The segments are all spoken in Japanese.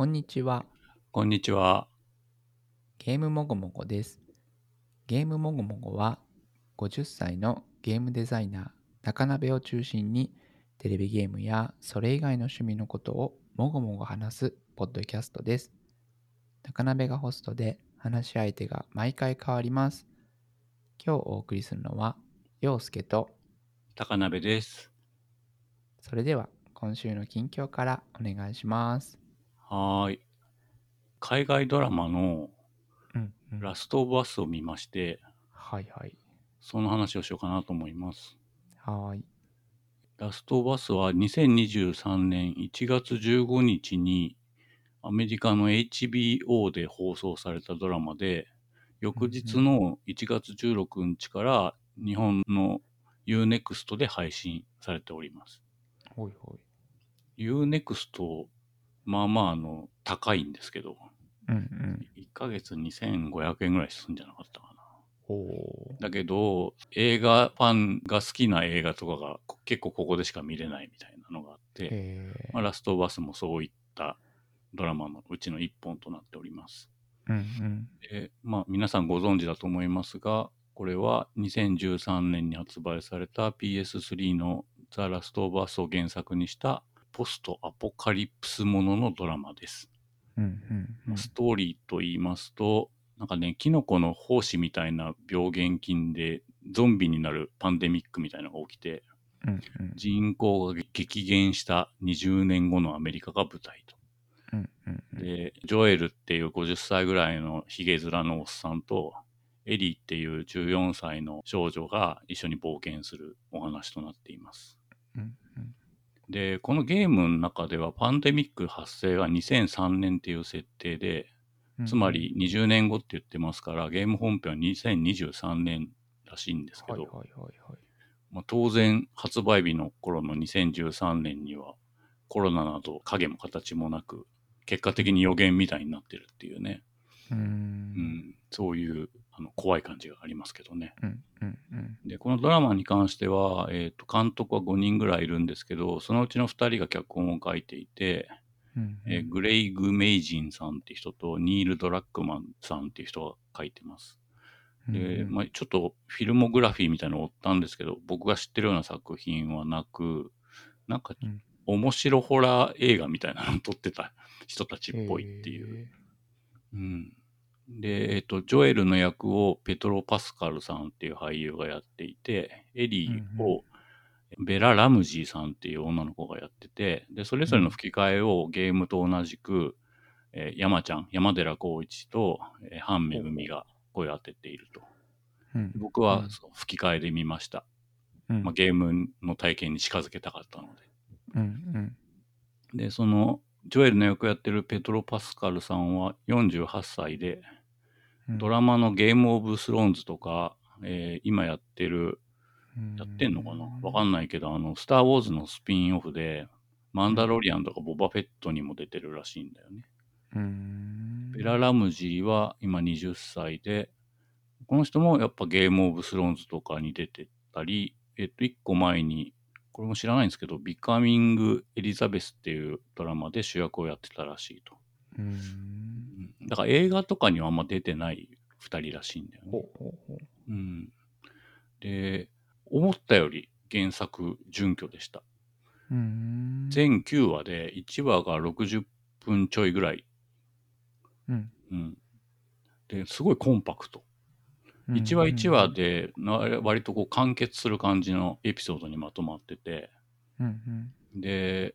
こんにちは。こんにちは。ゲームもごもごです。ゲームもごもごは、50歳のゲームデザイナー、中鍋を中心に、テレビゲームやそれ以外の趣味のことをもごもご話すポッドキャストです。中鍋がホストで、話し相手が毎回変わります。今日お送りするのは、陽介と、高鍋です。それでは今週の近況からお願いします。はーい。海外ドラマのうん、うん。ラストオブアスを見まして、はいはい。その話をしようかなと思います。はーい。ラストオブアスは2023年1月15日にアメリカの HBO で放送されたドラマで、翌日の1月16日から日本の UNEXT で配信されております。ほいほい。UNEXT、まあまああの高いんですけど、うんうん。1ヶ月2500円ぐらいするんじゃなかったかな。だけど、映画ファンが好きな映画とかがこ結構ここでしか見れないみたいなのがあって。まあ、ラストバスもそういったドラマのうちの一本となっております。うんうん。でまあ、皆さんご存知だと思いますが、これは2013年に発売された PS3 のザ・ラスト・オブ・アスを原作にしたポストアポカリプスもののドラマです。ストーリーと言いますと、なんかね、キノコの胞子みたいな病原菌でゾンビになるパンデミックみたいなのが起きて、うんうん。人口が激減した20年後のアメリカが舞台と。で、ジョエルっていう50歳ぐらいのヒゲ面のおっさんと、エリーっていう14歳の少女が一緒に冒険するお話となっています。で、このゲームの中ではパンデミック発生が2003年っていう設定で、うんつまり、20年後って言ってますから、ゲーム本編は2023年らしいんですけど。まあ、当然発売日の頃の2013年にはコロナなど影も形もなく、結果的に予言みたいになってるっていうね、うん、そういうあの怖い感じがありますけどね。うんうんうん。で、このドラマに関しては、えっ、と、監督は5人ぐらいいるんですけど、そのうちの2人が脚本を書いていて、うんえーグレイグ・メイジンさんって人とニール・ドラッグマンさんっていう人が書いてます。で、まあ、ちょっとフィルモグラフィーみたいなのを追ったんですけど、僕が知ってるような作品はなく、なんかうん面白ホラー映画みたいなのを撮ってた人たちっぽいっていう。へうん、で、えっ、と、ジョエルの役をペトロ・パスカルさんっていう俳優がやっていて、エリーをベラ・ラムジーさんっていう女の子がやってて、で、それぞれの吹き替えをゲームと同じく、えー山ちゃん、山寺宏一と、えー、ハンめぐみが声を当てていると。ーうん僕は吹き替えで見ました。うんまあ、ゲームの体験に近づけたかったので。うんうんで、その、ジョエルの役をやってるペトロ・パスカルさんは48歳で、うんドラマのゲーム・オブ・スローンズとか、えー今やってる、やってんのかな？わかんないけど、あの、スター・ウォーズのスピンオフで、マンダロリアンとかボバフェットにも出てるらしいんだよね。ベラ・ラムジーは今20歳で、この人もやっぱゲーム・オブ・スローンズとかに出てたり、えっと、一個前に、これも知らないんですけど、ビカミング・エリザベスっていうドラマで主役をやってたらしいと。うーんうんだから映画とかにはあんま出てない二人らしいんだよね。ほうほうほううん。で、思ったより原作準拠でした。うーん全9話で1話が60分ちょいぐらい。うんうん。で、すごいコンパクト。1話1話でな割とこう完結する感じのエピソードにまとまってて、うんうんで、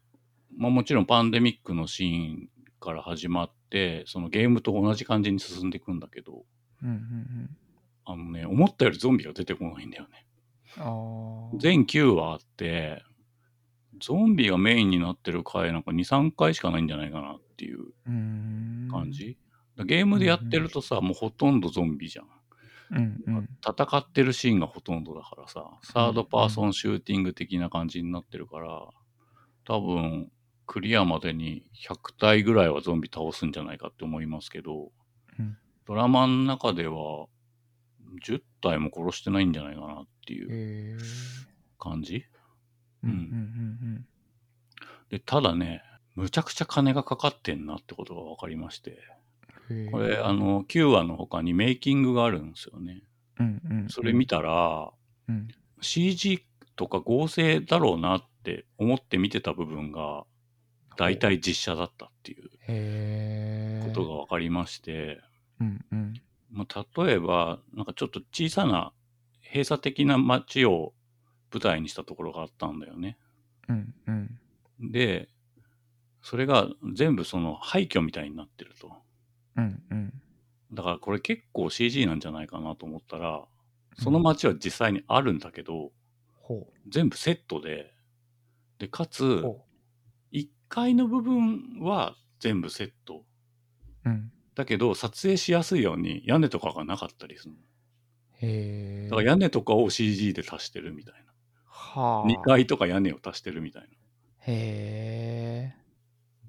まあもちろんパンデミックのシーンから始まって、そのゲームと同じ感じに進んでいくんだけど、うんうんうんあのね、思ったよりゾンビが出てこないんだよね。全9話あって、ゾンビがメインになってる回なんか2、3回しかないんじゃないかなっていう感じ。ゲームでやってるとさ、もうほとんどゾンビじゃん。うんうん戦ってるシーンがほとんどだからさ、サードパーソンシューティング的な感じになってるから、多分、クリアまでに100体ぐらいはゾンビ倒すんじゃないかって思いますけど、うんドラマの中では10体も殺してないんじゃないかなっていう感じ？うんうんうんで、ただね、むちゃくちゃ金がかかってんなってことが分かりまして。これ、あ、の、9話の他にメイキングがあるんですよね。うんうん。それ見たら、うん。CG とか合成だろうなって思って見てた部分が、大体実写だったっていう。ことが分かりまして、うんうん。まあ、例えば、なんかちょっと小さな閉鎖的な街を舞台にしたところがあったんだよね。うんうん。で、それが全部その廃墟みたいになってると。うんうん。だからこれ結構 CG なんじゃないかなと思ったら、その街は実際にあるんだけど、ほ全部セットで、で、かう。つ、ほ1階の部分は全部セット。う。うん。だけど、撮影しやすいように屋根とかがなかったりするの。へえ。だから屋根とかを CG で足してるみたいはあ。な。2。階とか屋根を足してるみたいな。へえ。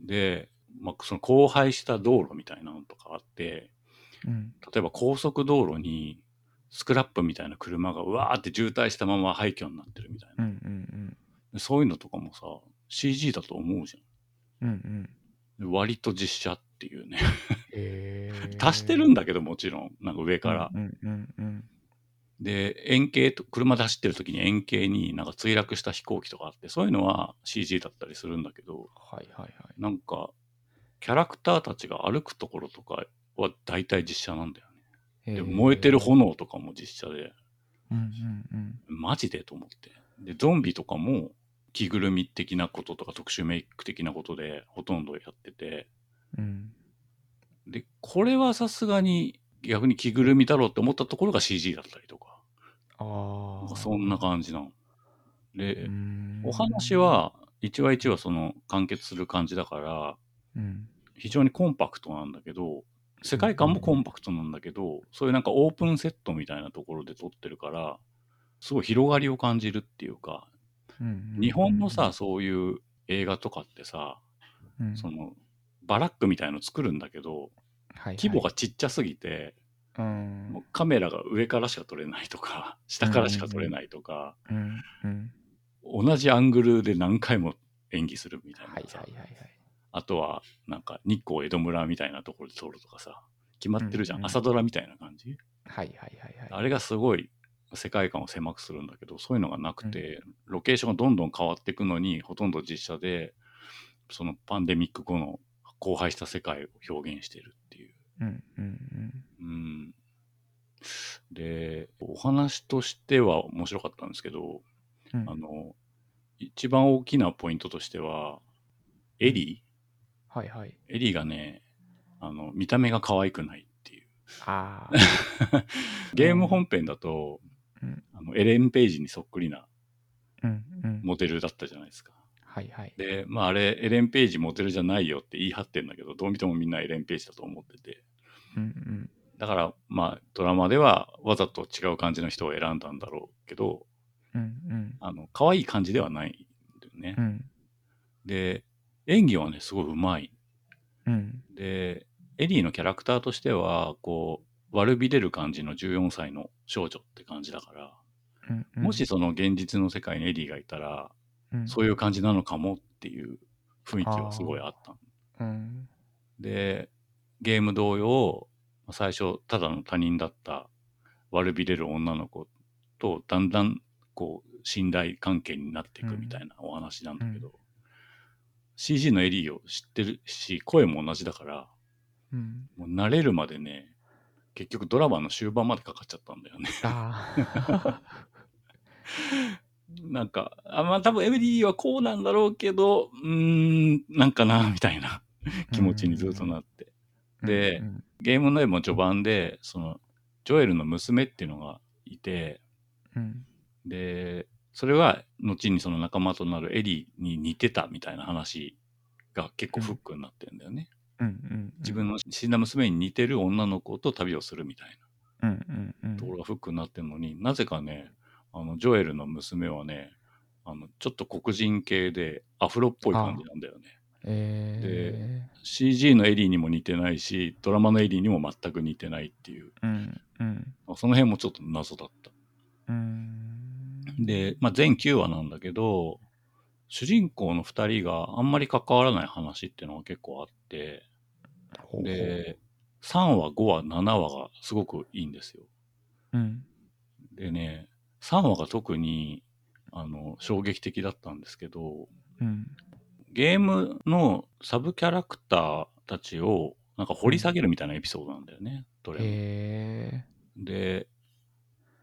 で、まあ、その荒廃した道路みたいなのとかあって、うん。例えば高速道路にスクラップみたいな車がうわーって渋滞したまま廃墟になってるみたいな。うんうんでそういうのとかもさ、CG だと思うじうん。うん割と実写っていうね。へえ。足してるんだけどもちろん、なんか上から。うんうんうんで、円形と、車で走ってる時に円形になんか墜落した飛行機とかあって、そういうのは CG だったりするんだけど、はいはいはい。なんか、キャラクターたちが歩くところとかは大体実写なんだよね。で燃えてる炎とかも実写で、うんうんうん。マジでと思って。で、ゾンビとかも着ぐるみ的なこととか特殊メイク的なことでほとんどやってて、うん。で、これはさすがに逆に着ぐるみだろうって思ったところが CG だったりとか、ああ。そんな感じなの。で、お話、は一話一話その完結する感じだから、うん。非常にコンパクトなんだけど、世界観もコンパクトなんだけど、そういうなんかオープンセットみたいなところで撮ってるから、すごい広がりを感じるっていうか、うんうんうん日本のさ、、そういう映画とかってさ、うんその、バラックみたいの作るんだけど、はいはい規模がちっちゃすぎて、うんカメラが上からしか撮れないとか、下からしか撮れないとか、うんうん。同じアングルで何回も演技するみたいなはいさはいはいはい。あとは、なんか、日光江戸村みたいなところで撮るとかさ、決まってるじゃん。うんうん朝ドラみたいな感じ。はいはいはいはい。あれがすごい世界観を狭くするんだけど、そういうのがなくて、ロケーションがどんどん変わっていくのに、ほとんど実写で、そのパンデミック後の荒廃した世界を表現しているっていう。うんうんうん。で、お話としては面白かったんですけど、うんうん。あの、一番大きなポイントとしては、エリはいはい。ーエリーがね、あの、見た目が可愛くないっていう。あ ゲーム本編だと、うんあのエレン・ページにそっくりな。モデルだったじゃないですか。はいはい。で、まああれ、エレン・ページモデルじゃないよって言い張ってんだけど、どう見てもみんなエレン・ページだと思ってて。うんうん。だから、まあドラマではわざと違う感じの人を選んだんだろうけど、うんうん。あの、可愛い感じではないんだよね。うんで、演技はね、すごい上手い。うん。で、エリーのキャラクターとしては、こう、悪びれる感じの14歳の少女って感じだから、うんうん。もしその現実の世界にエリーがいたら、うん、そういう感じなのかもっていう雰囲気はすごいあったの。うん。で、ゲーム同様、最初、ただの他人だった悪びれる女の子と、だんだん、こう、信頼関係になっていくみたいなお話なんだけど、CG のエリーを知ってるし、声も同じだから、うん。もう慣れるまでね、結局ドラマの終盤までかかっちゃったんだよね。ああ。なんか、あまあ多分エリーはこうなんだろうけど、うーん、なんかな、みたいな 気持ちにずっとなって。でうんゲームの絵も序盤で、その、ジョエルの娘っていうのがいて、うん。で、それは後にその仲間となるエリーに似てたみたいな話が結構フックになってるんだよね。うんうん。自分の死んだ娘に似てる女の子と旅をするみたいうんうんう。なんところがフックになってるのに、なぜかね、あの、ジョエルの娘はね、あの、ちょっと黒人系でアフロっぽい感じなんだよね。え CG のエリーにも似てないし、ドラマのエリーにも全く似てないっていう、ー。うんうん。その辺もちょっと謎だった。うん。で、まあ、全9話なんだけど、主人公の2人があんまり関わらない話っていうのが結構あって、で、3話、5話、7話がすごくいいんですよ。うん。でね、3話が特に、あの、衝撃的だったんですけど、うん。ゲームのサブキャラクターたちをなんか掘り下げるみたいなエピソードなんだよね、どれも。で、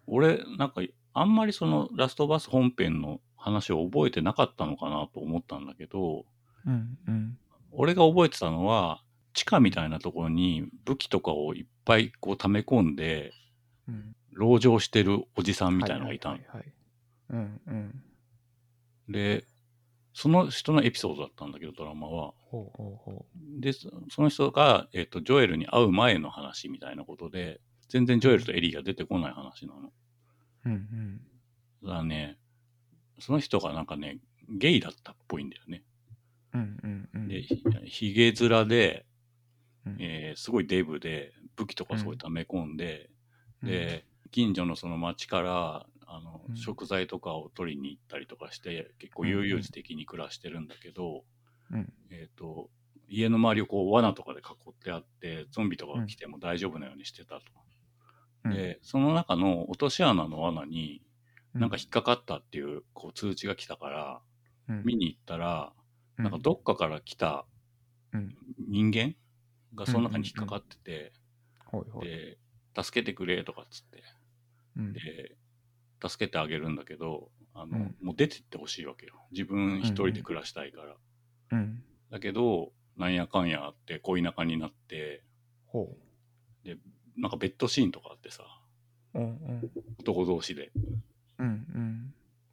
俺、なんか、あんまりそのラストバス本編の話を覚えてなかったのかなと思ったんだけど、うんうん。俺が覚えてたのは、地下みたいなところに武器とかをいっぱいこう溜め込んで、うん。籠城してるおじさんみたいなのがいたの。で、その人のエピソードだったんだけど、ドラマは。ほうほうほで、そその人が、えっ、と、ジョエルに会う前の話みたいなことで、全然ジョエルとエリーが出てこない話なの。う。うんだからね、その人がなんかね、ゲイだったっぽいんだよね。うん。うんうん。うん。で、ひひげ面で、うん。えーすごいデブで、武器とかすごい溜め込んで、うん、で、近所のその町から、あの、うん。食材とかを取りに行ったりとかして、結構悠々自適に暮らしてるんだけど、うん。えっ、と、家の周りをこう罠とかで囲ってあって、ゾンビとかが来ても大丈夫なようにしてたと。うん、で、その中の落とし穴の罠に、うなんか引っかかったっていうこう通知が来たから、うん、見に行ったら、うんなんかどっかから来たうん人間がその中に引っかかってて。で、助けてくれとかっつって、うんで、助けてあげるんだけど、あの、うんもう出てってほしいわけよ。自分一人で暮らしたいから。うん。だけど、なんやかんやあって恋仲になって、ほなんかベッドシーンとかあってさ。男同士で。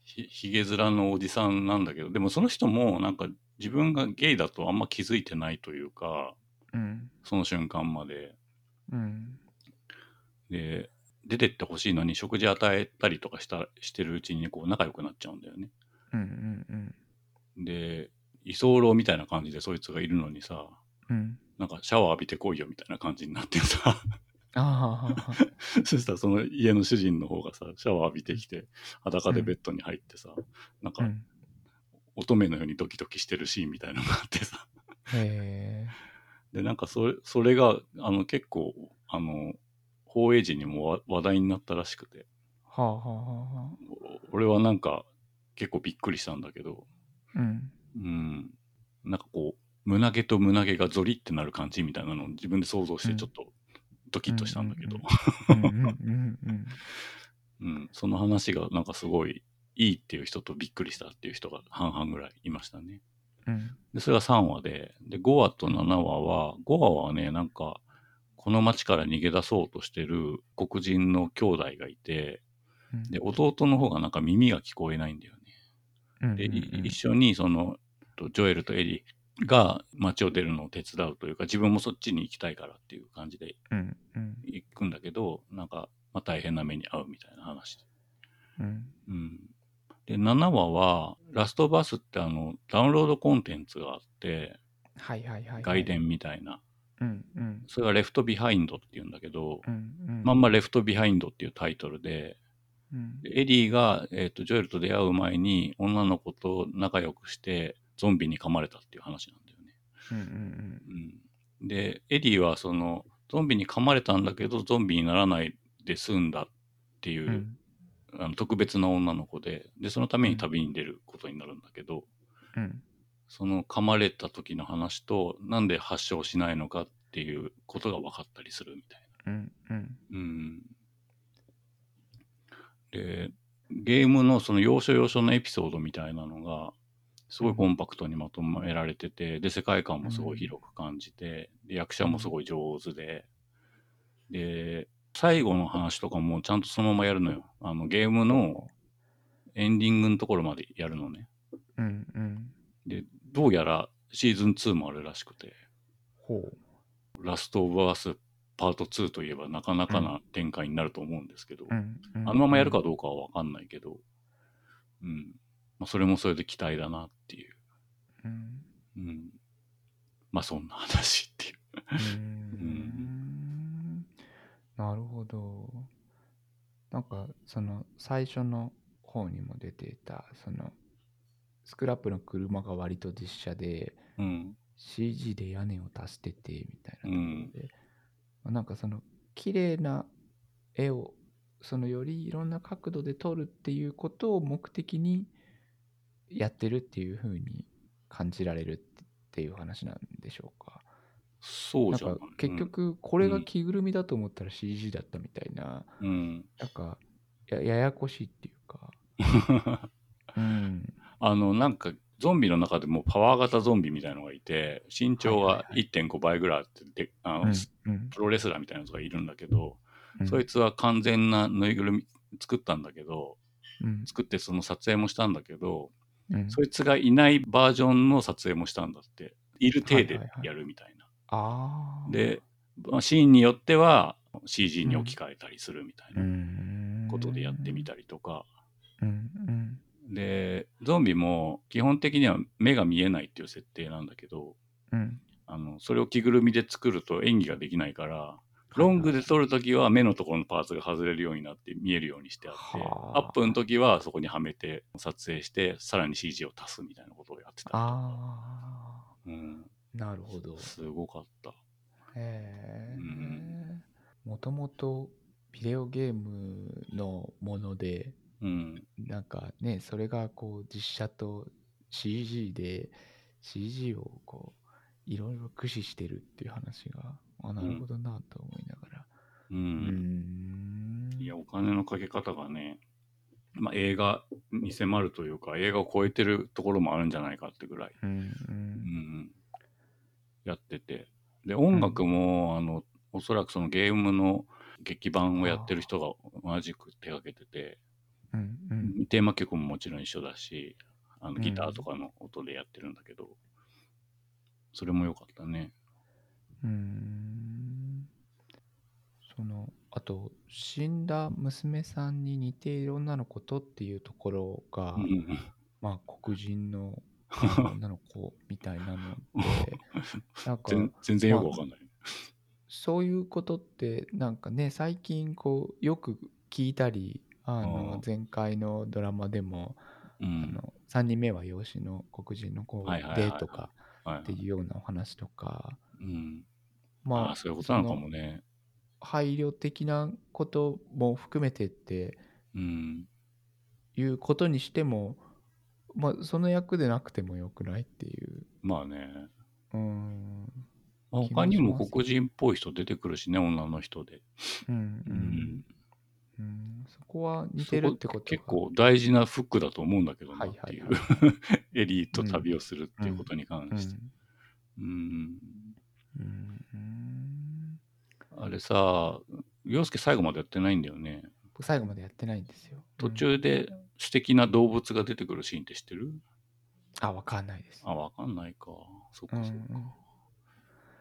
ひひげ面のおじさんなんだけど、でもその人もなんか自分がゲイだとあんま気づいてないというか、うん。その瞬間まで。うん。で、出てってほしいのに食事与えたりとかしたしてるうちにこう仲良くなっちゃうんだよね。うんうんうん。で、居候みたいな感じでそいつがいるのにさ、うん。なんかシャワー浴びてこいよみたいな感じになってさ。そしたらその家の主人の方がさ、シャワー浴びてきて、裸でベッドに入ってさ、なんかうん。乙女のようにドキドキしてるシーンみたいなのがあってさ、へえ。で、なんかそれ、それが、あの、結構、あの、放映時にもわ話題になったらしくて、はあはあはあ俺はなんか結構びっくりしたんだけど、あ。うん。うん、なんかこう、胸毛と胸毛がゾリってなる感じみたいなのを自分で想像してちょっとドキッとしたんだけど、うんうんうんうん。うん、その話がなんかすごいいいっていう人とびっくりしたっていう人が半々ぐらいいましたね。うん。で、それが3話で、で、5話と7話は、5話はね、なんか、この町から逃げ出そうとしてる黒人の兄弟がいて、うんで、弟の方がなんか耳が聞こえないんだよね。うんで、い一緒にその、とジョエルとエリが街を出るのを手伝うというか、自分もそっちに行きたいからっていう感じでうんうん行くんだけど、なんか、まあ、大変な目に遭うみたいな話。うんうん。で、7話は、ラストバスってあの、ダウンロードコンテンツがあって、はいはいはいはい。外伝みたいな。うんうんそれが Left Behind っていうんだけど、うんうん。まんま Left Behind っていうタイトルで、うんでエリーが、えーとジョエルと出会う前に女の子と仲良くしてゾンビに噛まれたっていう話なんだよね。うんうんうん、で、エリーはそのゾンビに噛まれたんだけどゾンビにならないで済んだっていう、うんうんあの特別な女の子で、で、そのために旅に出ることになるんだけど、うんその噛まれた時の話と、なんで発症しないのかっていうことが分かったりするみたいな。うんうんうん。で、ゲームのその要所要所のエピソードみたいなのが、すごいコンパクトにまとめられてて、で、世界観もすごい広く感じて、で、役者もすごい上手で、で、最後の話とかもちゃんとそのままやるのよ。あの、ゲームのエンディングのところまでやるのね。うんうんで、どうやらシーズン2もあるらしくて、ほうラストオブアースパート2といえばなかなかな展開になると思うんですけど、うんうんあのままやるかどうかはわかんないけど、うん。まあ、それもそれで期待だなっていう。うんうん。まあ、そんな話っていう。うーんなるほどなんかその最初の方にも出ていたそのスクラップの車が割と実写でうん。CG で屋根を足しててみたいなところで、まあなんかその綺麗な絵をそのよりいろんな角度で撮るっていうことを目的にやってるっていう風に感じられるっていう話なんでしょうか。なんそうじゃないか結、局これが着ぐるみだと思ったら CG だったみたいな、うん。なんかやややこしいっていうか。うん。あの、なんか、ゾンビの中でもパワー型ゾンビみたいのがいて、身長がはいはいは1.5倍ぐらいあって、であの、うんうんプロレスラーみたいなやつがいるんだけど、うんそいつは完全なぬいぐるみ作ったんだけど、うん作ってその撮影もしたんだけど、うんそいつがいないバージョンの撮影もしたんだって。いる体ではいはいはいやるみたいな。ああ。で、まあシーンによっては CG に置き換えたりするみたいなうん。ことでやってみたりとか。うんうん。で、ゾンビも基本的には目が見えないっていう設定なんだけど、うん。あの、それを着ぐるみで作ると演技ができないから、ロングで撮るときは目のところのパーツが外れるようになって見えるようにしてあって、はあ。アップの時はそこにはめて撮影して、さらに CG を足すみたいなことをやってたりとか。あうん、あなるほど。すごかった。へえうん。もともとビデオゲームのものでうん。なんかねそれがこう実写と CG で CG をこういろいろ駆使してるっていう話があなるほどなと思いながら。う。うん。ん。いや、お金のかけ方がね、まあ、映画に迫るというか、映画を超えてるところもあるんじゃないかってぐらい、うんううんん、やってて。で、音楽も、あの、おそらくそのゲームの劇版をやってる人が同じく手がけてて、うんうん。テーマ曲ももちろん一緒だし、あのギターとかの音でやってるんだけど、それも良かったね。うーん。そのあと死んだ娘さんに似ている女の子とっていうところが、まあ黒人の女の子みたいなので なんか全全然よくわかんない。そういうことってなんかね最近こうよく聞いたりああのー前回のドラマでも、あうん。の3人目は養子の黒人の子でとかはいっていうようなお話とかうん、まあああ、そういうことなのかもね。配慮的なことも含めてってうん。いうことにしても、まあ、その役でなくてもよくないっていう。まあね。うーん。まあ他にも黒人っぽい人出てくるしね、女の人で。うんううんん。うん、そこは似てるってことが結構大事なフックだと思うんだけどなはいっていう、はいは エリート旅をするっていうことに関うんして。うん。うんうんあれさ、洋介最後までやってないんだよね。僕最後までやってないんですよ。途中で素敵な動物が出てくるシーンって知ってる？うんあ、わかんないです。あ、わかんないか。そっかそっか。うんうん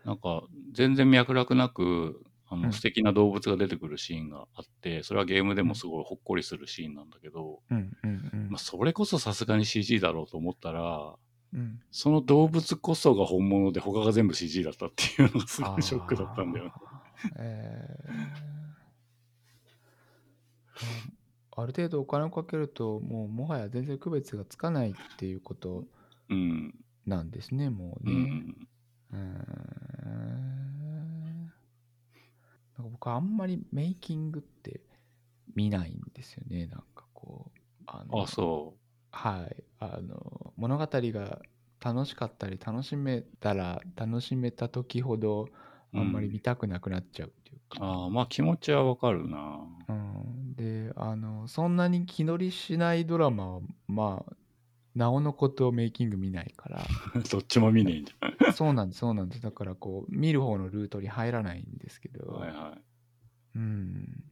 なんか、全然脈絡なく、あの、うん素敵な動物が出てくるシーンがあって、それはゲームでもすごいほっこりするシーンなんだけど、うんうんうんまあ、それこそさすがに CG だろうと思ったら、うんその動物こそが本物で他が全部 CG だったっていうのがすごいショックだったんだよね。えーある程度お金をかけるともうもはや全然区別がつかないっていうことうん。なんですねもううね。ん。うーんなんか僕あんまりメイキングって見ないんですよねなんかこうあのあ、そはいあの物語が楽しかったり楽しめたら楽しめた時ほどあんまり見たくなくなっちゃうっていうう。か、ああ、まあ気持ちはわかるな。うん、であのそんなに気乗りしないドラマはまあなおのことメイキング見ないから どっちも見ねえんじ そうなんですそうなんですだからこう見る方のルートに入らないんですけ。ど、はいはい。うん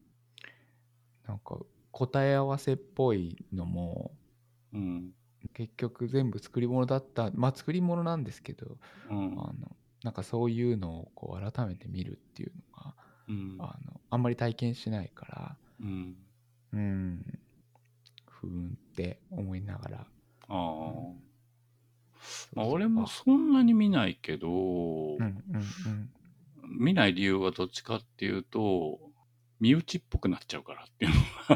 なんか答え合わせっぽいのもうん。結局全部作り物だったまあ作り物なんですけどうん。あのなんかそういうのをこう改めて見るっていうのがうん。あのあんまり体験しないからうん。うんふーんって思いながらああ。まあそう俺もそんなに見ないけど、うんうんうん見ない理由はどっちかっていうと、身内っぽくなっちゃうからっていうの。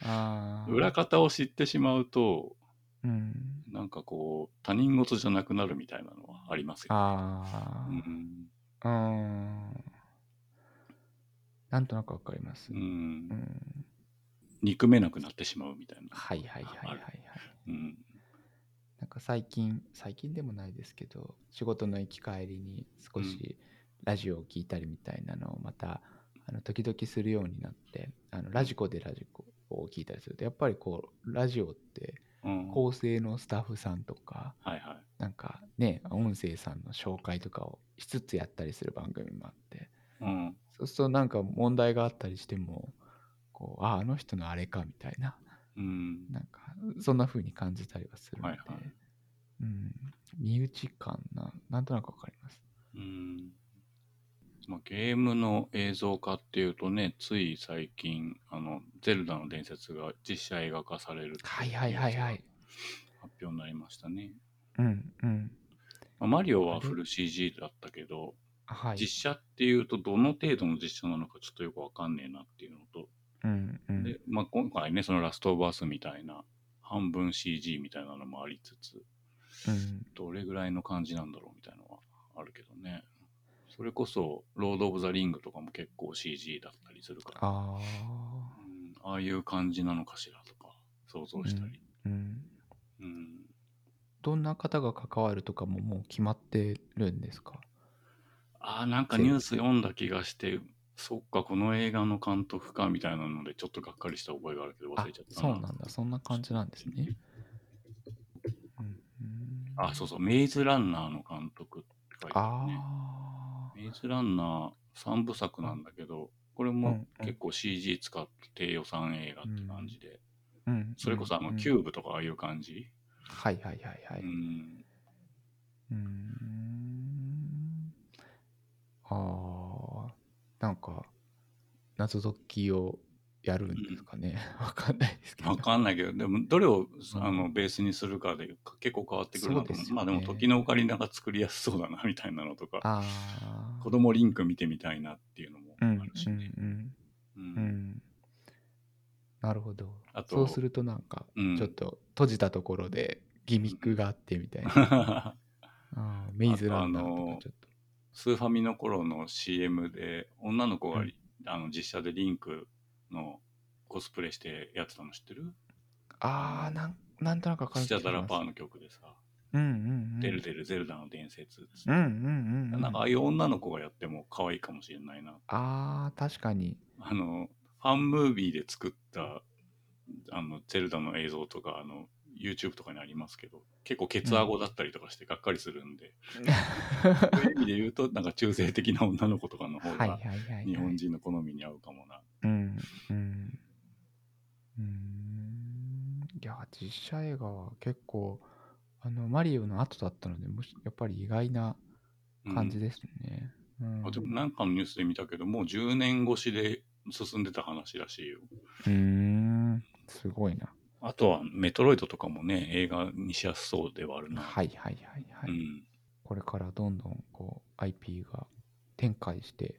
ー 裏方を知ってしまうと、うん。なんかこう、他人事じゃなくなるみたいなのはありますよね。あうん。あ。うん。なんとなくわかります。う。うんん。憎めなくなってしまうみたいな。はいはいはいはいはい。うん。なんか最近、最近でもないですけど、仕事の行き帰りに少しラジオを聞いたりみたいなのをまた、あの時々するようになって、あのラジコでラジコを聞いたりすると、やっぱりこう、ラジオってうん。構成のスタッフさんとか、はいはい。なんかね、音声さんの紹介とかをしつつやったりする番組もあって、うん。そうするとなんか問題があったりしても、こう、あ、あの人のあれかみたいな、うん。なんか、そんな風に感じたりはするので、はいはいうん、身内感な、なんとなくわかります。うん。まあ、ゲームの映像化っていうとね、つい最近、あの、ゼルダの伝説が実写映画化されるってはいはいはいはい。発表になりましたね。うんうん。まあマリオはフル CG だったけど、はい。実写っていうとどの程度の実写なのかちょっとよくわかんねえなっていうのと、うんうん。で、まあ、今回ね、そのラストオブアスみたいな半分 CG みたいなのもありつつ、うんどれぐらいの感じなんだろうみたいなのはあるけどね。それこそ、ロード・オブ・ザ・リングとかも結構 CG だったりするから、ああ。うん、ああいう感じなのかしらとか想像したり。うん。うんどんな方が関わるとかももう決まってるんですか？ああ、なんかニュース読んだ気がして、そっか、この映画の監督かみたいなので、ちょっとがっかりした覚えがあるけど忘あれちゃったそうなんだ。そんな感じなんですね。うんうんあ、そうそう、メイズランナーの監督って書いてあるあね。あ。メイズランナー3部作なんだけど、これも結構 CG 使って低予算映画って感じで、うん。それこそあのうんキューブとかああいう感じ、はいはいはいはい。うん。ああ。なんか、謎解きをやるんですかね。わかんないですけど。わかんないけど、でもどれをうんあのベースにするかで結構変わってくるなと思う。そうねまあでも時のオカリナが作りやすそうだなみたいなのとか。子供リンク見てみたいなっていうのもあうんるしね。なるほど。あとそうするとなんか、うんちょっと閉じたところでギミックがあってみたいな。あーメイズランナーちょっと。スーファミの頃の CM で女の子が、うんあの実写でリンクのコスプレしてやってたの知ってる？ああ、なんなんとなくわかるスチャダラパーの。の曲でさうんうんうん。デルデルゼルダの伝説」うんうんうんうん。なんかああいう女の子がやっても可愛いかもしれないなああ、確かに。あのファンムービーで作ったあのゼルダの映像とかあの YouTube とかにありますけど結構ケツアゴだったりとかしてがっかりするんで、そういう意味で言うとなんか中性的な女の子とかの方が。日本人の好みに合うかもな、うんうん。うーん。いや、実写映画は結構、あの、マリオの後だったので、むしやっぱり意外なうん感じですね。うん。あでもなんかのニュースで見たけどもう10年越しで進んでた話らしいようーん。すごいな。あとはメトロイドとかもね映画にしやすそうではあるな、はいはいはいはい。うんこれからどんどんこう IP が展開して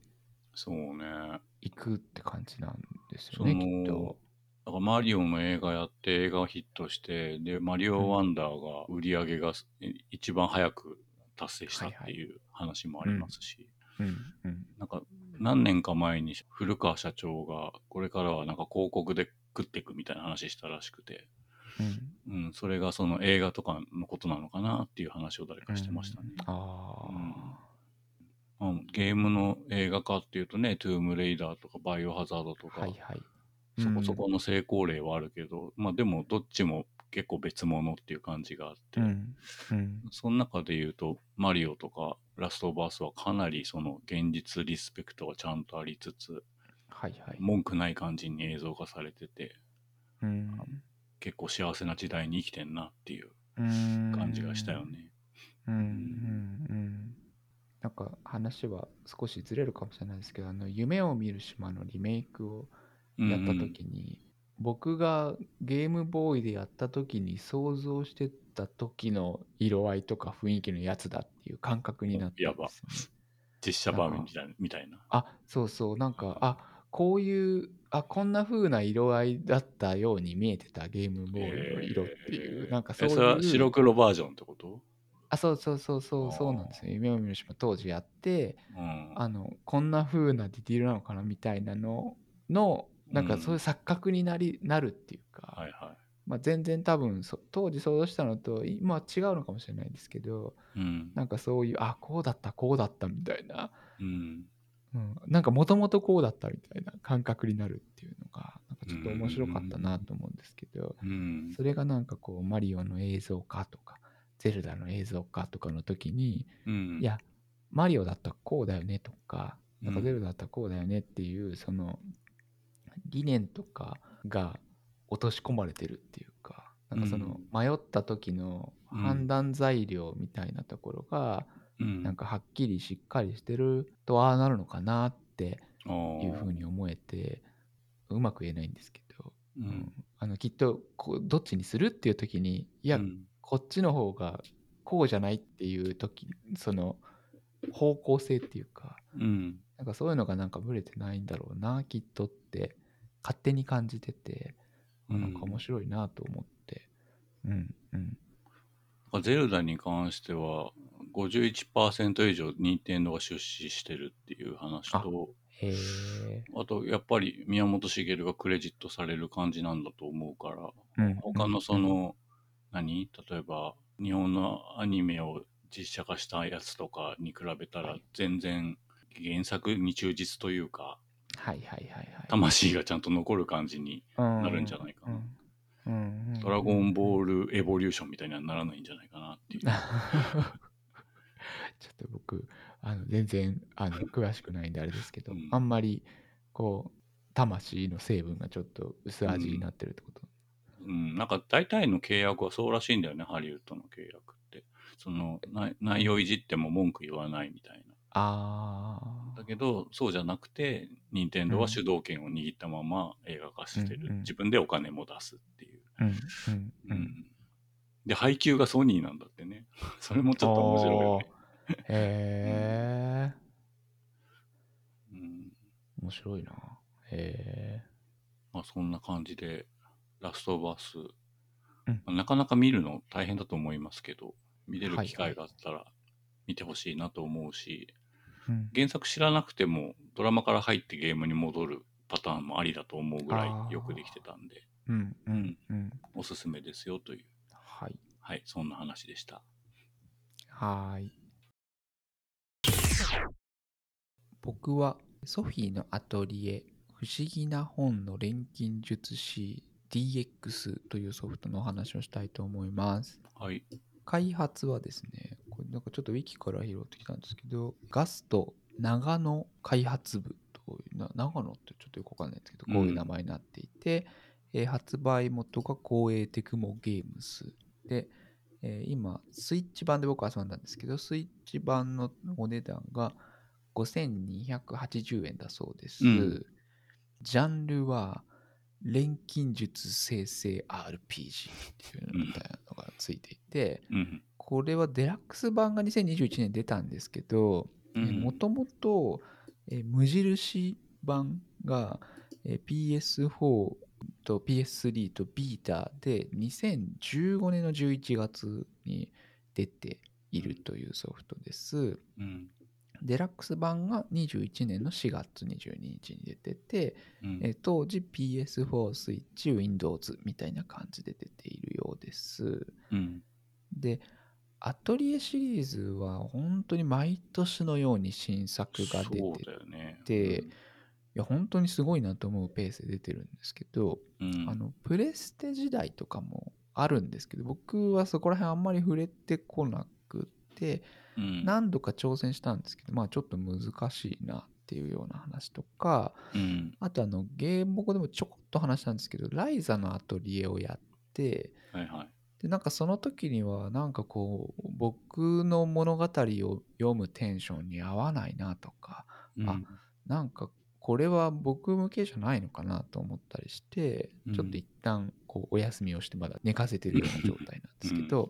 そうねいくって感じなんですよそね、きっのと。だからマリオの映画やって映画ヒットしてでマリオワンダーが売り上げが一番早く達成したっていう話もありますし、うんうん。なんか何年か前に古川社長がこれからはなんか広告で食っていくみたいな話したらしくて、うん。うん、それがその映画とかのことなのかなっていう話を誰かしてましたね。うんああ、まあゲームの映画化っていうとね、トゥームレイダーとかバイオハザードとか、はいはい。そこそこの成功例はあるけど、まあでもどっちも結構別物っていう感じがあって、うん。うん。その中で言うと、マリオとかラストオブアースはかなりその現実リスペクトがちゃんとありつつ、はいはい。文句ない感じに映像化されてて、うん。結構幸せな時代に生きてんなっていううん感じがしたよ。ね。うんうんうん。なんか話は少しずれるかもしれないですけど、あの、夢を見る島のリメイクをやった時に、僕がゲームボーイでやった時に想像してた時の色合いとか雰囲気のやつだっていう感覚になったんですよ、ね。実写版みたいなみたいな。あそうそう。なんかあこういうあこんな風な色合いだったように見えてたゲームボーイの色っていう、えー。なんかそういえそれは白う黒バージョンってこと？あそうそうそうそうそうなんですよ夢見の島当時やってうん。あのこんな風なディティールなのかなみたいなののなんかそういう錯覚になり、なるっていうか、はいはまあ、全然多分そ当時想像したのと今は違うのかもしれないんですけどい。うん。なんかそういうあこうだったこうだったみたいな、うん。うん、なんかもともとこうだったみたいな感覚になるっていうのがなんかちょっと面白かったなと思うんですけど、うん。それがなんかこうマリオの映像化とかゼルダの映像化とかの時に、うん。いやマリオだったらこうだよねとかなんかうんゼルダだったらこうだよねっていうその理念とかが落とし込まれてるっていうかなんかその迷った時の判断材料みたいなところがうん。なんかはっきりしっかりしてるとああなるのかなっていうふうに思えてうまく言えないんですけど、ううんん。あのきっとこうどっちにするっていう時にいや、うんこっちの方がこうじゃないっていう時その方向性っていうかうん。なんかそういうのがなんかブレてないんだろうなきっとって勝手に感じてて、あなんか面白いなと思って。うんうん。ゼルダに関しては51%以上任天堂が出資してるっていう話とあとやっぱり宮本茂がクレジットされる感じなんだと思うからうん。他のその、何？例えば日本のアニメを実写化したやつとかに比べたら全然原作に忠実というかはいはいはいはい。魂がちゃんと残る感じにななるんじゃないかな。うんうんうん。ドラゴンボールエボリューションみたいにはならないんじゃないかなっていう。ちょっと僕あの全然あの詳しくないんであれですけど、うん。あんまりこう魂の成分がちょっと薄味になってるってこと、うん、なんか大体の契約はそうらしいんだよね、ハリウッドの契約って。その内内容いじっても文句言わないみたいな。ああだけど、そうじゃなくて、任天堂は主導権を握ったまま映画化してる。うんうん自分でお金も出すっていう。うんうんううんんで、配給がソニーなんだってね。それもちょっと面白いよね。へえうん、面白いなへえまあそんな感じで、ラストオブアス、うん。なかなか見るの大変だと思いますけど、見れるはい機会があったら見てほしいなと思うし、うん。原作知らなくてもドラマから入ってゲームに戻るパターンもありだと思うぐらいよくできてたんで。うんうんうん。おすすめですよという。はい。はいそんな話でした。はーい。僕はソフィーのアトリエ不思議な本の錬金術師 DX というソフトのお話をしたいと思います。はい。開発はですねこれなんかちょっとウィキから拾ってきたんですけどガスト長野開発部というな長野ってちょっとよくわかんないんですけどこういう名前になっていて、えー発売元が光栄テクモゲームス。で、えー今スイッチ版で僕遊んだんですけどスイッチ版のお値段が5280円だそうです、うん。ジャンルは錬金術生成 RPG っていうのみたいなのがついていて、うん。これはデラックス版が2021年出たんですけどうん。もともと無印版がえー PS4 と PS3 とビータで2015年の11月に出ているというソフトです。うんデラックス版が21年の4月22日に出てて、うん。えー当時 PS4 スイッチ Windows みたいな感じで出ているようです。うん。でアトリエシリーズは本当に毎年のように新作が出てだよね。ていや本当にすごいなと思うペースで出てるんですけど、うん。あのプレステ時代とかもあるんですけど僕はそこら辺あんまり触れてこなくてうん何度か挑戦したんですけどまあちょっと難しいなっていうような話とかうん。あとあのゲームボでもちょこっと話したんですけどライザのアトリエをやってはいはい。でなんかその時にはなんかこう僕の物語を読むテンションに合わないなとかうん。あなんかこれは僕向けじゃないのかなと思ったりして、うん。ちょっと一旦こうお休みをしてまだ寝かせてるような状態なんですけど、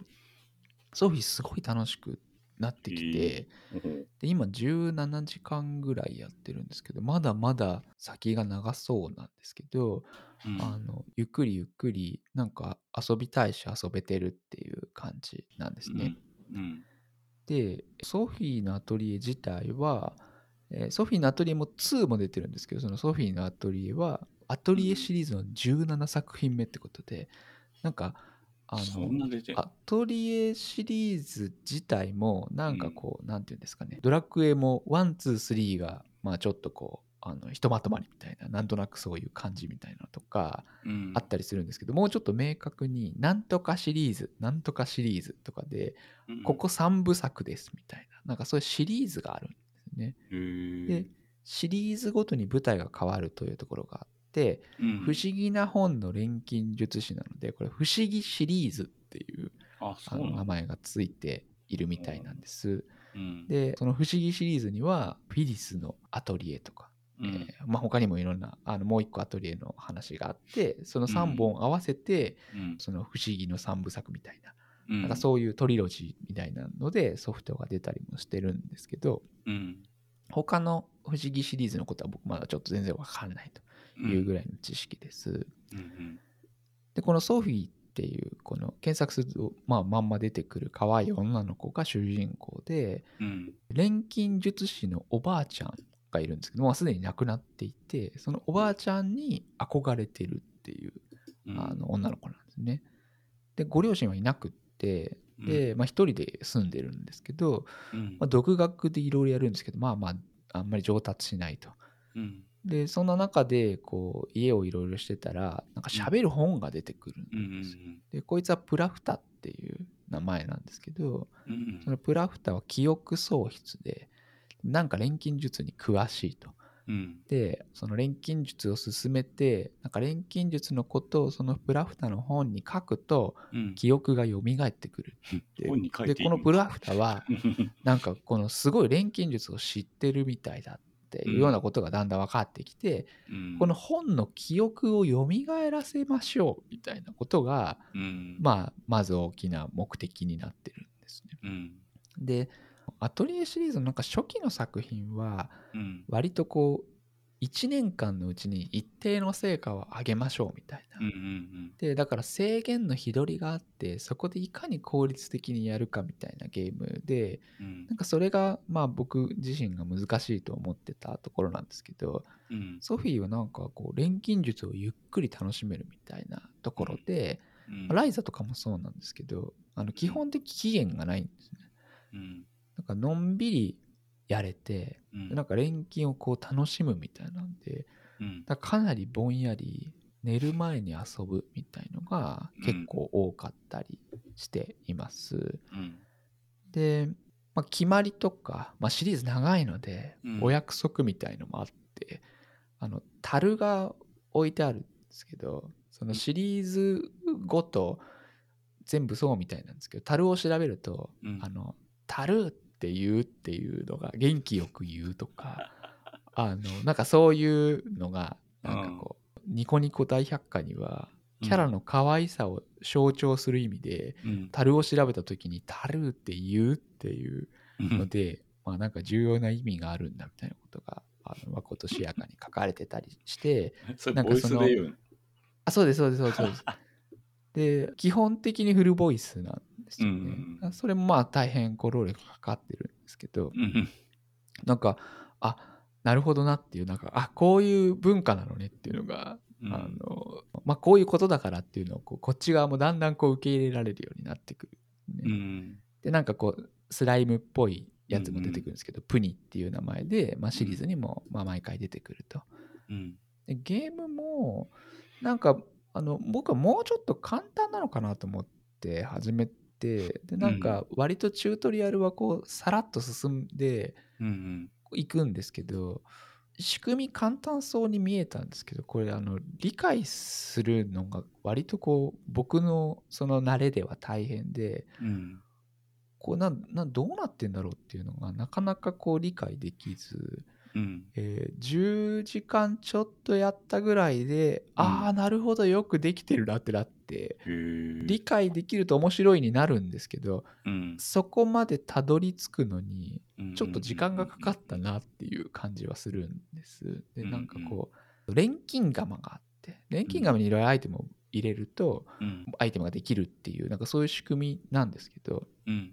ソフィーすごい楽しくっなってきて、うん。で今17時間ぐらいやってるんですけどまだまだ先が長そうなんですけど、うん。あのゆっくりゆっくりなんか遊びたいし遊べてるっていう感じなんですね。うん。でソフィーのアトリエ自体は、えーソフィーのアトリエも2も出てるんですけどそのソフィーのアトリエはアトリエシリーズの17作品目ってことでなんかあその？アトリエシリーズ自体もなんかこう、なんていうんですかね。ドラクエも123がまあちょっとこうあのひとまとまりみたいななんとなくそういう感じみたいなのとかうん。あったりするんですけどもうちょっと明確になんとかシリーズなんとかシリーズとかでうん。ここ3部作ですみたいななんかそういうシリーズがあるんですね。でシリーズごとに舞台が変わるというところがあってうん。不思議な本の錬金術師なのでこれ不思議シリーズっていうあ名前がついているみたいなんです。うん。でその不思議シリーズにはフィリスのアトリエとか、うん。えーまあ、他にもいろんなあのもう一個アトリエの話があってその3本合わせて、うん。その不思議の3部作みたいな,、うん。なんかそういうトリロジーみたいなのでソフトが出たりもしてるんですけどうん。他の不思議シリーズのことは僕まだちょっと全然わかんないというぐらいの知識です。うんでこのソフィーっていうこの検索すると、まあ、まんま出てくる可愛い女の子が主人公でうん。錬金術師のおばあちゃんがいるんですけどもうすでに亡くなっていてそのおばあちゃんに憧れてるっていううん。あの女の子なんですね。でご両親はいなくってで、まあ、一人で住んでるんですけど、うん。まあ、独学でいろいろやるんですけどまあまああんまり上達しないと。うんでそんな中でこう家をいろいろしてたらなんか喋る本が出てくるんですよ。でこいつはプラフタっていう名前なんですけどそのプラフタは記憶喪失でなんか錬金術に詳しいと。うん。でその錬金術を進めてなんか錬金術のことをそのプラフタの本に書くとうん。記憶が蘇ってくるって でこのプラフタは なんかこのすごい錬金術を知ってるみたいだっていうようなことがだんだん分かってきて、うん。この本の記憶を蘇らせましょうみたいなことが、うん。まあ、まず大きな目的になってるんですね。うん。でアトリエシリーズのなんか初期の作品はうん。割とこう1年間のうちに一定の成果を上げましょうみたいな。うんうんでだから制限の日取りがあってそこでいかに効率的にやるかみたいなゲームでうん。なんかそれがまあ僕自身が難しいと思ってたところなんですけどうん。ソフィーはなんかこう錬金術をゆっくり楽しめるみたいなところで、うん。ライザとかもそうなんですけどあの基本的期限がないんですね。うん。なんかのんびりやれてうん。でなんか錬金をこう楽しむみたいなんでうん。だかなりぼんやり寝る前に遊ぶみたいのが結構多かったりしています。うん。で、まあ、決まりとか、まあ、シリーズ長いので、うん。お約束みたいのもあってあの樽が置いてあるんですけどそのシリーズごと全部そうみたいなんですけど樽を調べると、うん。あの樽って言うっていうのが元気よく言うとか あのなんかそういうのがなんかこう、ニコニコ大百科にはキャラの可愛さを象徴する意味で、うん。樽を調べた時に樽って言うっていううん。ので、まあなんか重要な意味があるんだみたいなことがあのまことしやかに書かれてたりして なんかそのそうですそうですそうです で基本的にフルボイスなんですよね、うん。それもまあ大変こう労力がかかってるんですけどうん。なんかあなるほどなっていうなんかあこういう文化なのねっていうのが、うん。あのまあこういうことだからっていうのをこうこっち側もだんだんこう受け入れられるようになってくる、ね。うん。でなんかこうスライムっぽいやつも出てくるんですけど、プニっていう名前で、まあ、シリーズにもまあ毎回出てくると。うん。でゲームもなんかあの僕はもうちょっと簡単なのかなと思って始めてでなんか割とチュートリアルはこうさらっと進んでうんいくんですけど仕組み簡単そうに見えたんですけどこれあの理解するのが割とこう僕のその慣れでは大変でうん。こうなどうなってんだろうっていうのがなかなかこう理解できずうん。えー10時間ちょっとやったぐらいで、ああなるほどよくできてるなってなって。理解できると面白いになるんですけどうん。そこまでたどり着くのにうんちょっと時間がかかったなっていう感じはするんです。でうんなんかこう錬金釜があって錬金釜にいろいろアイテムを入れるとうん。アイテムができるっていうなんかそういう仕組みなんですけどうん。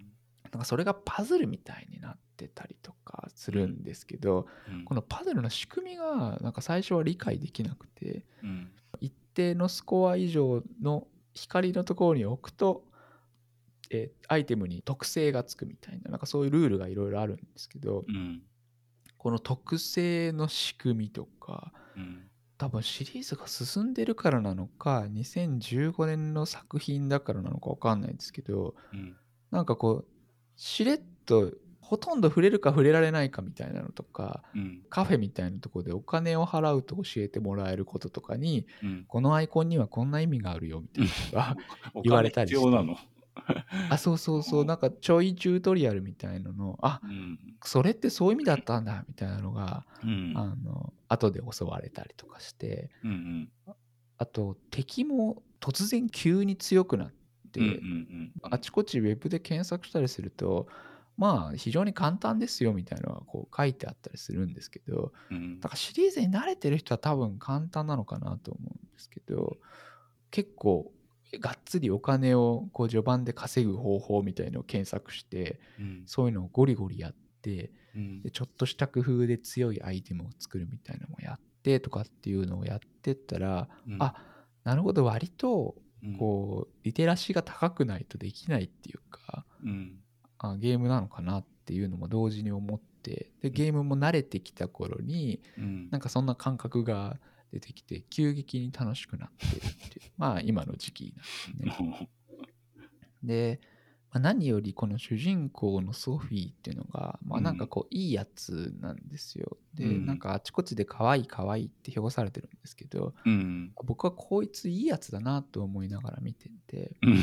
なんかそれがパズルみたいになってたりとかするんですけど、うん。このパズルの仕組みがなんか最初は理解できなくてうん。一定のスコア以上の光のところに置くと、えーアイテムに特性がつくみたいななんかそういうルールがいろいろあるんですけどうん。この特性の仕組みとかうん。多分シリーズが進んでるからなのか2015年の作品だからなのか分かんないですけどうん。なんかこうしれっとほとんど触れるか触れられないかみたいなのとかうん。カフェみたいなとこでお金を払うと教えてもらえることとかにうん。このアイコンにはこんな意味があるよみたいなのが 言われたりして。あそうそうそうなんかちょいチュートリアルみたいなのあうん。それってそういう意味だったんだみたいなのがうん。あの後で教われたりとかしてうん。あと敵も突然急に強くなって、うん。うん。あちこちウェブで検索したりするとまあ非常に簡単ですよみたいなのがこう書いてあったりするんですけどうんだからシリーズに慣れてる人は多分簡単なのかなと思うんですけど結構がっつりお金をこう序盤で稼ぐ方法みたいのを検索してうん。そういうのをゴリゴリやってうんでちょっとした工夫で強いアイテムを作るみたいなのもやってとかっていうのをやってったら、うんあなるほど割とうんこうリテラシーが高くないとできないっていうかうん。あゲームなのかなっていうのも同時に思ってでゲームも慣れてきた頃にうん。なんかそんな感覚が出てきて急激に楽しくなってるっていうまあ今の時期なんですね。で、まあ、何よりこの主人公のソフィーっていうのが、まあ、なんかこういいやつなんですよ。で、うんなんかあちこちで可愛い可愛いって評されてるんですけどうん。僕はこいついいやつだなと思いながら見ててうん。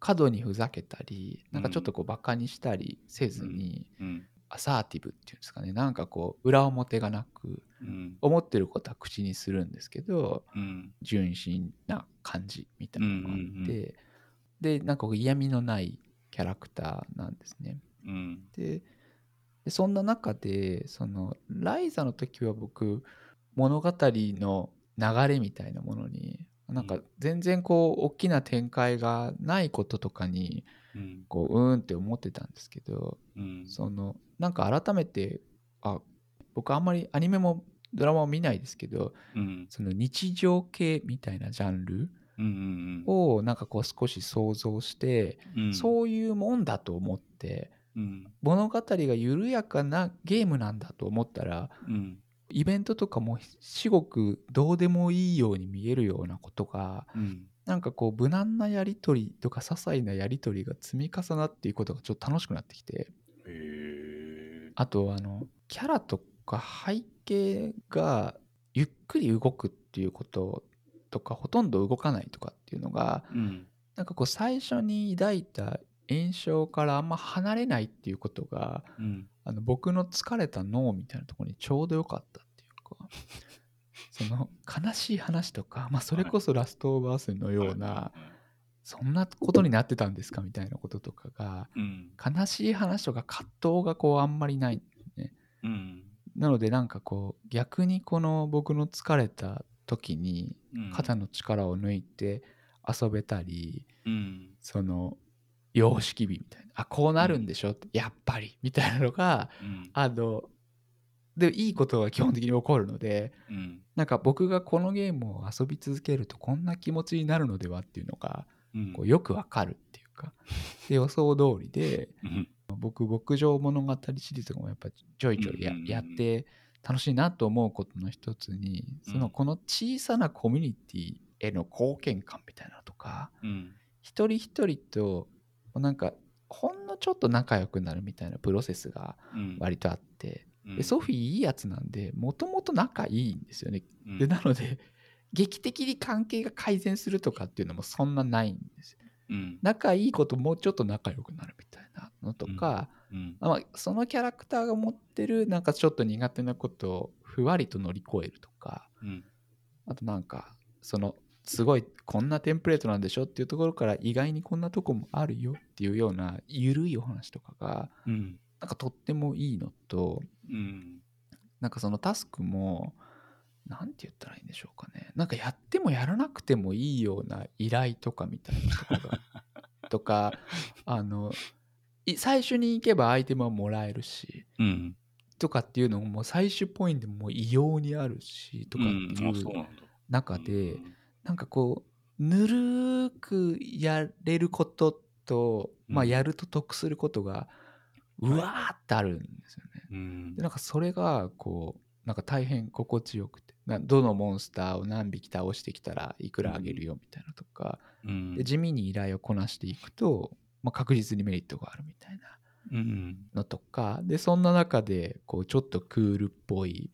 過度にふざけたりなんかちょっとこうバカにしたりせずに、うん。アサーティブっていうんですかねなんかこう裏表がなくうん。思ってることは口にするんですけどうん。純真な感じみたいなのがあって、でなんか嫌味のないキャラクターなんですね。うん。ででそんな中でそのライザの時は僕物語の流れみたいなものになんか全然こう大きな展開がないこととかにうん。こううーんって思ってたんですけどうん。そのなんか改めてあ僕あんまりアニメもドラマも見ないですけどうん。その日常系みたいなジャンルうん。をなんかこう少し想像して、うん。そういうもんだと思ってうん。物語が緩やかなゲームなんだと思ったらうん。イベントとかも至極どうでもいいように見えるようなことがうん。なんかこう無難なやり取りとか些細なやり取りが積み重なっていくことがちょっと楽しくなってきて。あとあのキャラとか背景がゆっくり動くっていうこととかほとんど動かないとかっていうのがうん。なんかこう最初に抱いた印象からあんま離れないっていうことがうん。あの僕の疲れた脳みたいなところにちょうどよかったっていうか その悲しい話とか、まあ、それこそラストオブアースのようなそんなことになってたんですかみたいなこととかがうん。悲しい話とか葛藤がこうあんまりないうん。なのでなんかこう逆にこの僕の疲れた時にうん。肩の力を抜いて遊べたり、うん。その様式美みたいなあこうなるんでしょってやっぱりみたいなのがうん。あのでいいことが基本的に起こるのでうん。なんか僕がこのゲームを遊び続けるとこんな気持ちになるのではっていうのがうん。こうよくわかるっていうか で予想通りでうん。僕牧場物語シリーズとかもやっぱちょいちょいやって楽しいなと思うことの一つにそのうんこの小さなコミュニティへの貢献感みたいなのとかうん。一人一人となんかほんのちょっと仲良くなるみたいなプロセスがうん。割とあってうんでソフィーいいやつなんでもともと仲いいんですよねうんでなので劇的に関係が改善するとかっていうのもそんなないんですようん。仲いいこともうちょっと仲良くなるみたいなのとか、うんうん。まあ、そのキャラクターが持ってるなんかちょっと苦手なことをふわりと乗り越えるとかうん。あとなんかそのすごいこんなテンプレートなんでしょっていうところから意外にこんなとこもあるよっていうような緩いお話とかがうん。なんかとってもいいのとうん。なんかそのタスクもなんて言ったらいいんでしょうかね。なんかやってもやらなくてもいいような依頼とかみたいなところが とかあのい最初に行けばアイテムはもらえるしうん。とかっていうのももう最終ポイントも異様にあるしとかっていう中でなんかこうぬるーくやれることと、まあ、うん。やると得することがうわーってあるんですよね。うん。でなんかそれがこうなんか大変心地よくてなどのモンスターを何匹倒してきたらいくらあげるよみたいなとか、うん。で地味に依頼をこなしていくと、まあ、確実にメリットがあるみたいなうんのとか。でそんな中でこうちょっとクールっぽい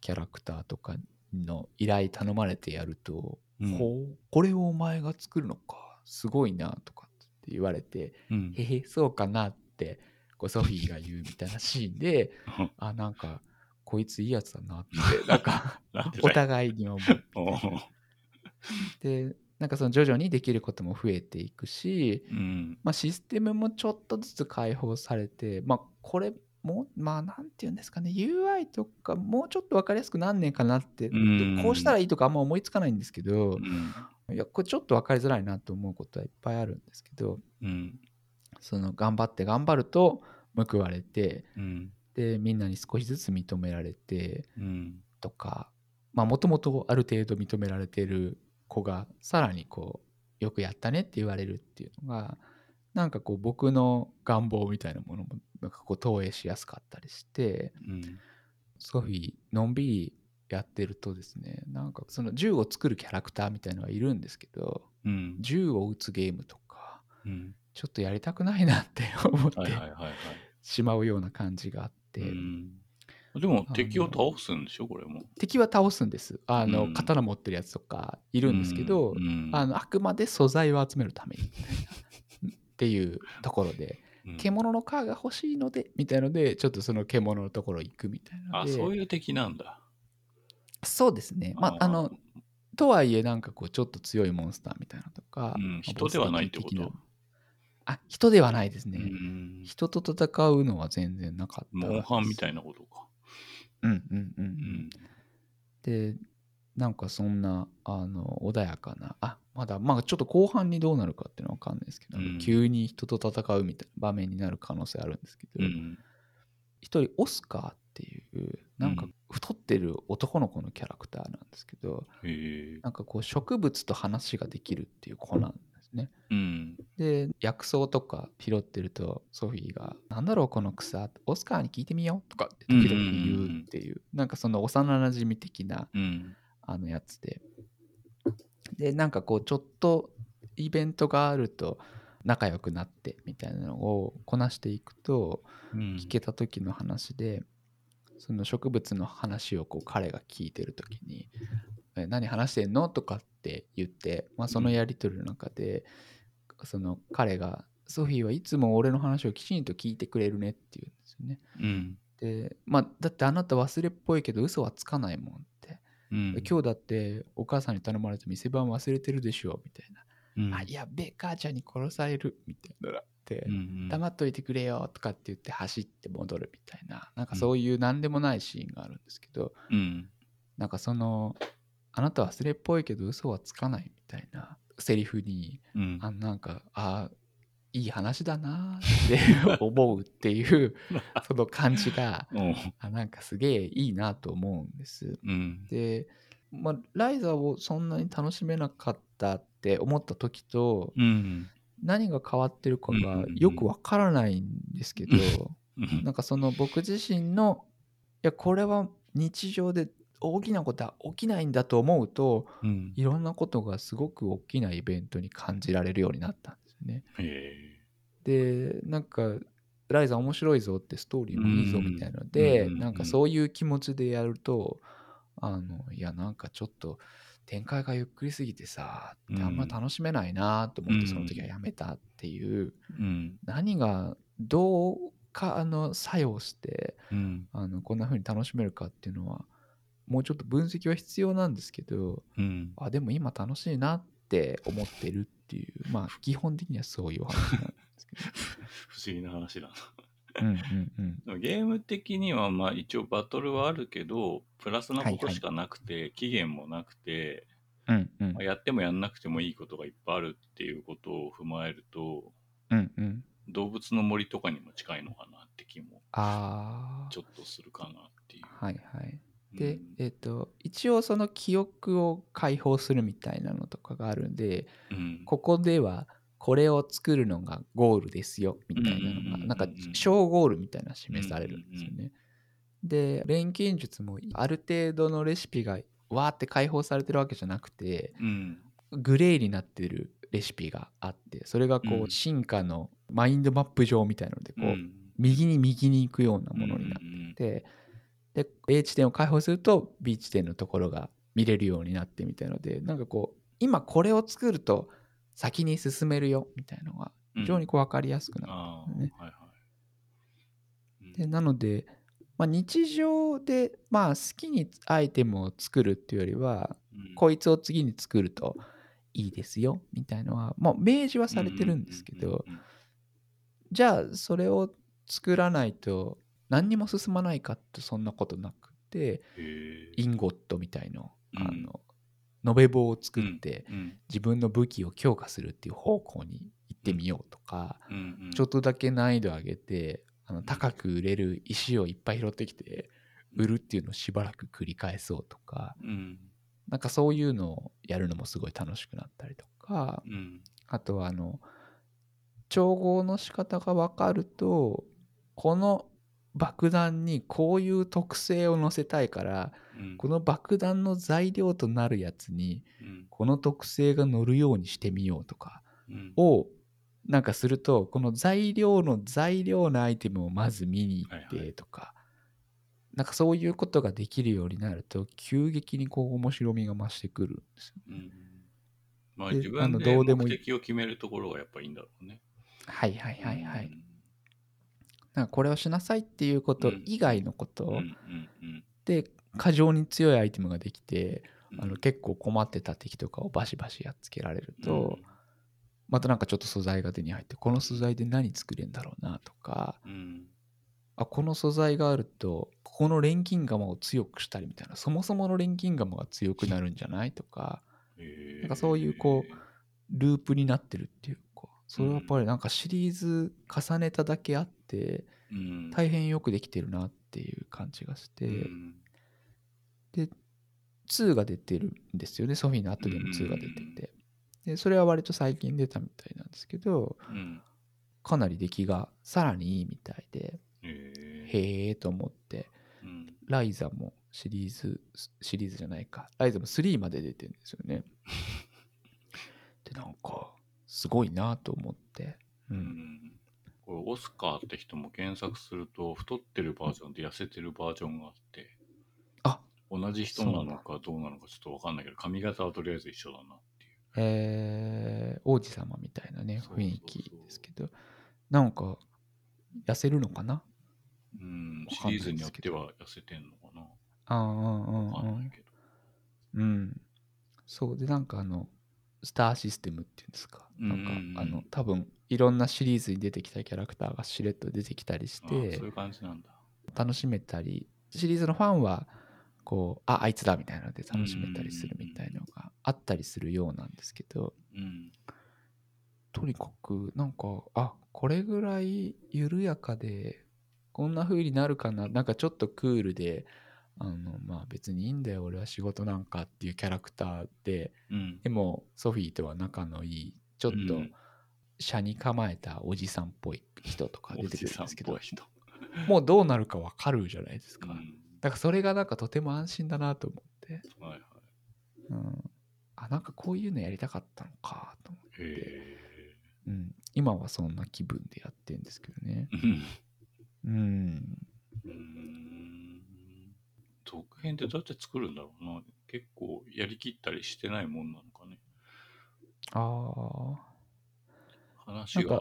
キャラクターとかの依頼頼まれてやると、うん。ほうこれをお前が作るのかすごいなとかって言われてうん。へへそうかなってこうソフィーが言うみたいなシーンであなんかこいついいやつだなって なんかお互いに思うおうでなんかその徐々にできることも増えていくし、うん。まあ、システムもちょっとずつ開放されて、まあ、これもまあなんて言うんですかね UI とかもうちょっと分かりやすくなんねえかなって、うん。こうしたらいいとかあんま思いつかないんですけどう、ん。いやこれちょっと分かりづらいなと思うことはいっぱいあるんですけどうん。その頑張って頑張ると報われてうん。でみんなに少しずつ認められてうん。とかまあもともとある程度認められてる子がさらにこうよくやったねって言われるっていうのがなんかこう僕の願望みたいなものもなんかこう投影しやすかったりしてうんソフィーのんびりやってるとですねなんかその銃を作るキャラクターみたいのはいるんですけどうん。銃を撃つゲームとかうん。ちょっとやりたくないなって思ってしまうような感じがあって、うんでも敵を倒すんでしょ？これも。敵は倒すんです。あの、うん。刀持ってるやつとかいるんですけど、うんあのあくまで素材を集めるためにっていうところでうん。獣の皮が欲しいのでみたいのでちょっとその獣のところ行くみたいなあそういう敵なんだ。そうですね。まああのとはいえなんかこうちょっと強いモンスターみたいなのとか、人ではないってこと？あ人ではないですね、うん。人と戦うのは全然なかったモンハンみたいいなことかうんうんうん、う、うん。んでなんかそんなあの穏やかなあまだまあちょっと後半にどうなるかっていうのは分かんないですけど、うん。急に人と戦うみたいな場面になる可能性あるんですけど、うん一人オスカーっていうなんかうん。太ってる男の子のキャラクターなんですけど、へえなんかこう植物と話ができるっていう子なんね。うん。で薬草とか拾ってるとソフィーが「なんだろうこの草オスカーに聞いてみよう」とかって時々言うっていうなんかその幼なじみ的なうん。あのやつで。でなんかこうちょっとイベントがあると仲良くなってみたいなのをこなしていくとうん。聞けた時の話でその植物の話をこう彼が聞いてる時に「え何話してんの?」とかって言って、まあ、そのやり取りの中で、その彼が「ソフィーはいつも俺の話をきちんと聞いてくれるね」って言うんですよね。うん。でまあだってあなた忘れっぽいけど嘘はつかないもんって、うん。今日だってお母さんに頼まれた店番忘れてるでしょみたいな。うん。あ、やべえ、母ちゃんに殺される、みたいな。って、うん。黙っといてくれよ、とかって言って走って戻るみたいな、なんかそういう何でもないシーンがあるんですけど、うん。なんかその、あなた忘れっぽいけど嘘はつかないみたいなセリフに、うん。あなんか、あいい話だなーって 思うっていう、その感じが、あなんかすげえいいなと思うんです。うん。で、まあ、ライザーをそんなに楽しめなかったって思った時と、うん。何が変わってるかがうんうんうん。よくわからないんですけど、うん。なんかその僕自身のいやこれは日常で大きなことは起きないんだと思うとうん。いろんなことがすごく大きなイベントに感じられるようになったんですよね。へでなんかライザー面白いぞってストーリーもいいぞみたいので、うんなんかそういう気持ちでやるとあのいやなんかちょっと展開がゆっくりすぎてさあんま楽しめないなと思ってうん。その時はやめたっていう、えうん。何がどうかあの作用してうん。あのこんな風に楽しめるかっていうのはもうちょっと分析は必要なんですけどうん。あでも今楽しいなって思ってるっていうまあ基本的にはそういうお話なんですけ 不思議な話だな。どうんうんうん。ゲーム的にはまあ一応バトルはあるけど、プラスなことしかなくて、期限もなくて、うんうん。まあやってもやんなくてもいいことがいっぱいあるっていうことを踏まえると、うんうん。動物の森とかにも近いのかなって気もああちょっとするかなっていう。はいはいで、うん。えっ、と一応その記憶を解放するみたいなのとかがあるんでうん、ここではこれを作るのがゴールですよみたいなのうんうんうんうんがなんか小ゴールみたいなの示されるんですよね。で錬金術もある程度のレシピがわーって解放されてるわけじゃなくてうん。グレーになってるレシピがあってそれがこうん。う進化のマインドマップ上みたいなのでこう右に右に行くようなものになってで A 地点を解放すると B 地点のところが見れるようになってみたいのでなんかこう今これを作ると先に進めるよみたいなのが非常にこう分かりやすくなる、ああ、ねはいはい。うん。でなので、まあ、日常でまあ好きにアイテムを作るっていうよりはうん。こいつを次に作るといいですよみたいのはもう明示はされてるんですけどじゃあそれを作らないと何にも進まないかってそんなことなくてインゴットみたいのうん。あの延べ棒を作ってうん自分の武器を強化するっていう方向に行ってみようとかちょっとだけ難易度上げてあの高く売れる石をいっぱい拾ってきて売るっていうのをしばらく繰り返そうとかうん。なんかそういうのをやるのもすごい楽しくなったりとかうん。あとはあの調合の仕方が分かるとこの爆弾にこういう特性を載せたいからうん。この爆弾の材料となるやつにうん。この特性が乗るようにしてみようとかうん。をなんかするとこの材料の材料のアイテムをまず見に行っはいはい。てとか、なんかそういうことができるようになると急激にこう面白みが増してくるんですよ。うん。まあ自分でどうでもいい。目的を決めるところがやっぱいいんだろうね。はいはいはいはい。うんなんかこれをしなさいっていうことうん。以外のことで過剰に強いアイテムができてうん。あの結構困ってた敵とかをバシバシやっつけられると、うん。またなんかちょっと素材が手に入ってこの素材で何作れんだろうなとかうん。あこの素材があるとここの錬金釜を強くしたりみたいなそもそもの錬金釜が強くなるんじゃないとかなんかそういうこループになってるっていうかそれはやっぱりなんかシリーズ重ねただけあってうん。大変よくできてるなっていう感じがして、うん。で2が出てるんですよね。ソフィーの後でも2が出てうんて。でそれは割と最近出たみたいなんですけどうん。かなり出来がさらにいいみたいでへえ。と思って。うん。ライザもシリーズシリーズじゃないか。ライザも3まで出てるんですよね。でなんかすごいなと思って。ううん。んこれオスカーって人も検索すると太ってるバージョンと痩せてるバージョンがあってあ同じ人なのかどうなのかちょっと分かんないけど髪型はとりあえず一緒だなっていう。えー王子様みたいなね雰囲気ですけど。なんか痩せるのかな？うんわかんないシリーズによっては痩せてんのかな？ああうんうん分かうんんないけど。うん。そうでなんかあのスターシステムっていうんですか？なんかうんうん。うんあの多分いろんなシリーズに出てきたキャラクターがしれっと出てきたりしてそういう感じなんだ。楽しめたりシリーズのファンはこうああいつだみたいなので楽しめたりするみたいのがあったりするようなんですけどうんとにかくなんかあこれぐらい緩やかでこんな風になるかななんかちょっとクールであのまあ別にいいんだよ俺は仕事なんかっていうキャラクターで。うん。でもソフィーとは仲のいいちょっとうん。車に構えたおじさんっぽい人とか出てくるんですけど。もうどうなるかわかるじゃないですか、うん。だからそれがなんかとても安心だなと思って、はいはい。うん、あなんかこういうのやりたかったのかと思って、うん、今はそんな気分でやってんですけどね。うん。うん続編ってどうやって作るんだろうな。結構やりきったりしてないもんなのかね。ああ話が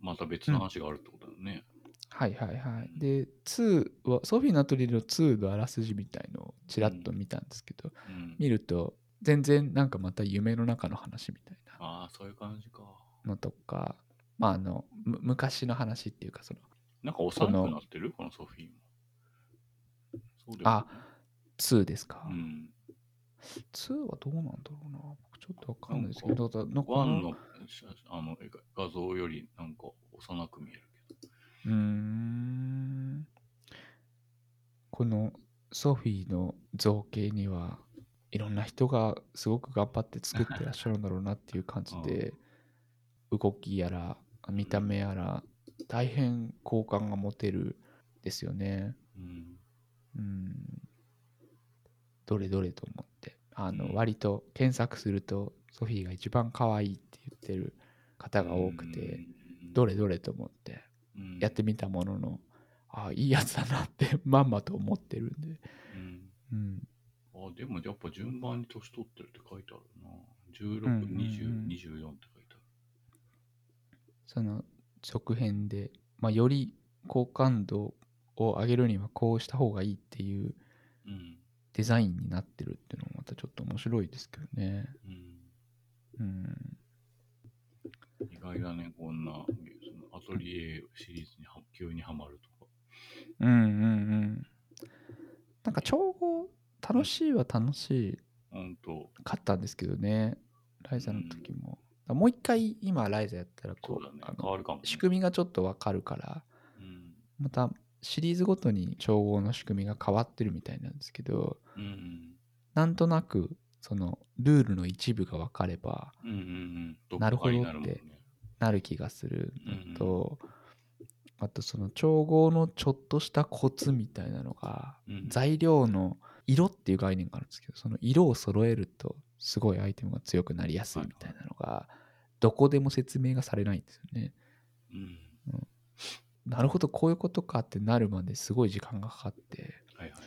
また別の話があるってことだよね、はいはいはい。で、2は、ソフィーのアトリエの2のあらすじみたいのをちらっと見たんですけど、うん。見ると、全然なんかまた夢の中の話みたいな。ああ、そういう感じか。のとか、まああの、む昔の話っていうか、その、なんか幼くなってる？このソフィーも。あ、2ですか？うん。2はどうなんだろうな。僕ちょっとわかんないですけど、だなんかワンの写あの画像よりなんか幼く見えるけど。うーんこのソフィーの造形にはいろんな人がすごく頑張って作ってらっしゃるんだろうなっていう感じで 動きやら見た目やら大変好感が持てるですよね。うん。うんどれどれと思ってあのうん割と検索するとソフィーが一番可愛いって言ってる方が多くてどれどれと思ってうんやってみたものの、ああ、いいやつだなって まんまと思ってるんで。うん。うん。あ、でもやっぱ順番に年取ってるって書いてあるな。16、うんうんうん20、24って書いてある。その続編で、まあ、より好感度を上げるにはこうした方がいいっていううん。デザインになってるっていうのもまたちょっと面白いですけどね。うん。うん。意外だね、こんな、そのアトリエシリーズには急にはまるとか。うんうんうん。なんか調合楽しいは楽しほんと、かったんですけどね。ライザの時も。もう一回今ライザやったらこう。仕組みがちょっとわかるからうん。またシリーズごとに調合の仕組みが変わってるみたいなんですけどうん。なんとなくそのルールの一部が分かればうんうんうん。なるほどってなる気がするのと、あとその調合のちょっとしたコツみたいなのが、うん材料の色っていう概念があるんですけどその色を揃えるとすごいアイテムが強くなりやすいみたいなのがどこでも説明がされないんですよね。うん。なるほどこういうことかってなるまですごい時間がかかってはいはい。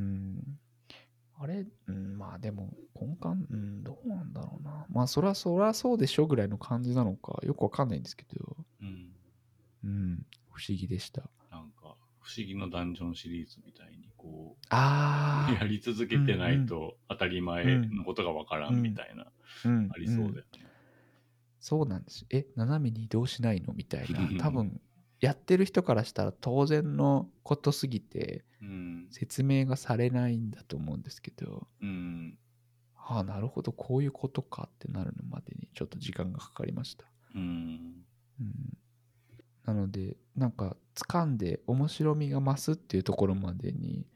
うん。あれ、うん、まあでも、根幹、うん、どうなんだろうな。まあ、そらそらそうでしょぐらいの感じなのか、よくわかんないんですけど、うん。うん、不思議でした。なんか、不思議のダンジョンシリーズみたいに、こう、あやり続けてないと当たり前のことがわからんみたいな、あ、うん、ありそうだよんね。そうなんです。え、斜めに移動しないの？みたいなうん。多分、やってる人からしたら当然のことすぎてうん。説明がされないんだと思うんですけど、うん。ああ、なるほど、こういうことかってなるのまでにちょっと時間がかかりました。うん。うんなのでなんか掴んで面白みが増すっていうところまでに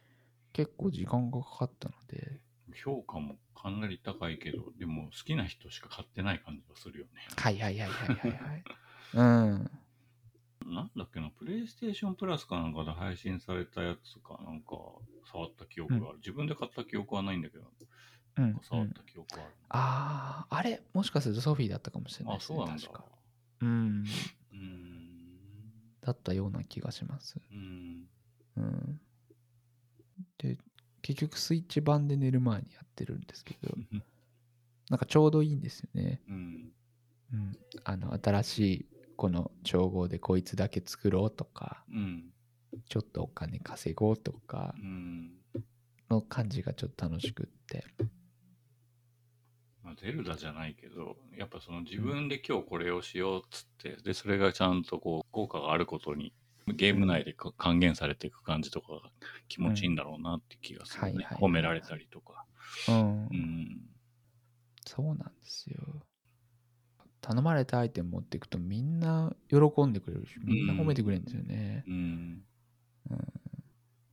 結構時間がかかったので評価もかなり高いけど、でも好きな人しか買ってない感じがするよね。はいはいはいはいはいはいうんな？んだっけな、プレイステーションプラスかなんかで配信されたやつかなんか触った記憶がある。自分で買った記憶はないんだけど、うん、うん。触った記憶はある。あああれ？もしかするとソフィーだったかもしれないあ、ですねそうなんだ。確。か。うん。うん。だったような気がします。うん。うん。で結局スイッチ版で寝る前にやってるんですけど。なんかちょうどいいんですよね。うん。うん。あの新しいこの調合でこいつだけ作ろうとかうん。ちょっとお金稼ごうとかうん。の感じがちょっと楽しくって。まあ、ゼルダじゃないけど、やっぱその自分で今日これをしようっつって、で、それがちゃんとこう、効果があることに、ゲーム内でか還元されていく感じとかが気持ちいいんだろうなって気がするね。褒められたりとか。うんう。ん。そうなん。頼まれたアイテム持っていくとみんな喜んでくれるし、みんな褒めてくれるんですよね。うん。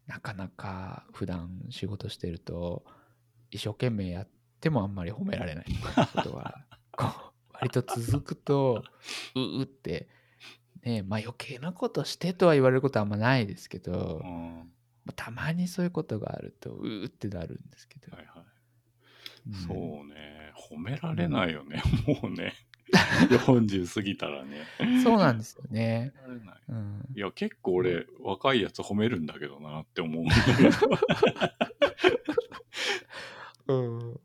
なかなか普段仕事してると、一生懸命やってもあんまり褒められないことは、こう割と続くと、ううって、ねまあ余計なことしてとは言われることはあんまないですけど、うん。まあたまにそういうことがあると、うーってなるんですけど。はいはい。うんそうね。褒められないよね。もうね。40過ぎたらね。そうなんですよね。うん。いや、結構俺、若いやつ褒めるんだけどなって思う。うん、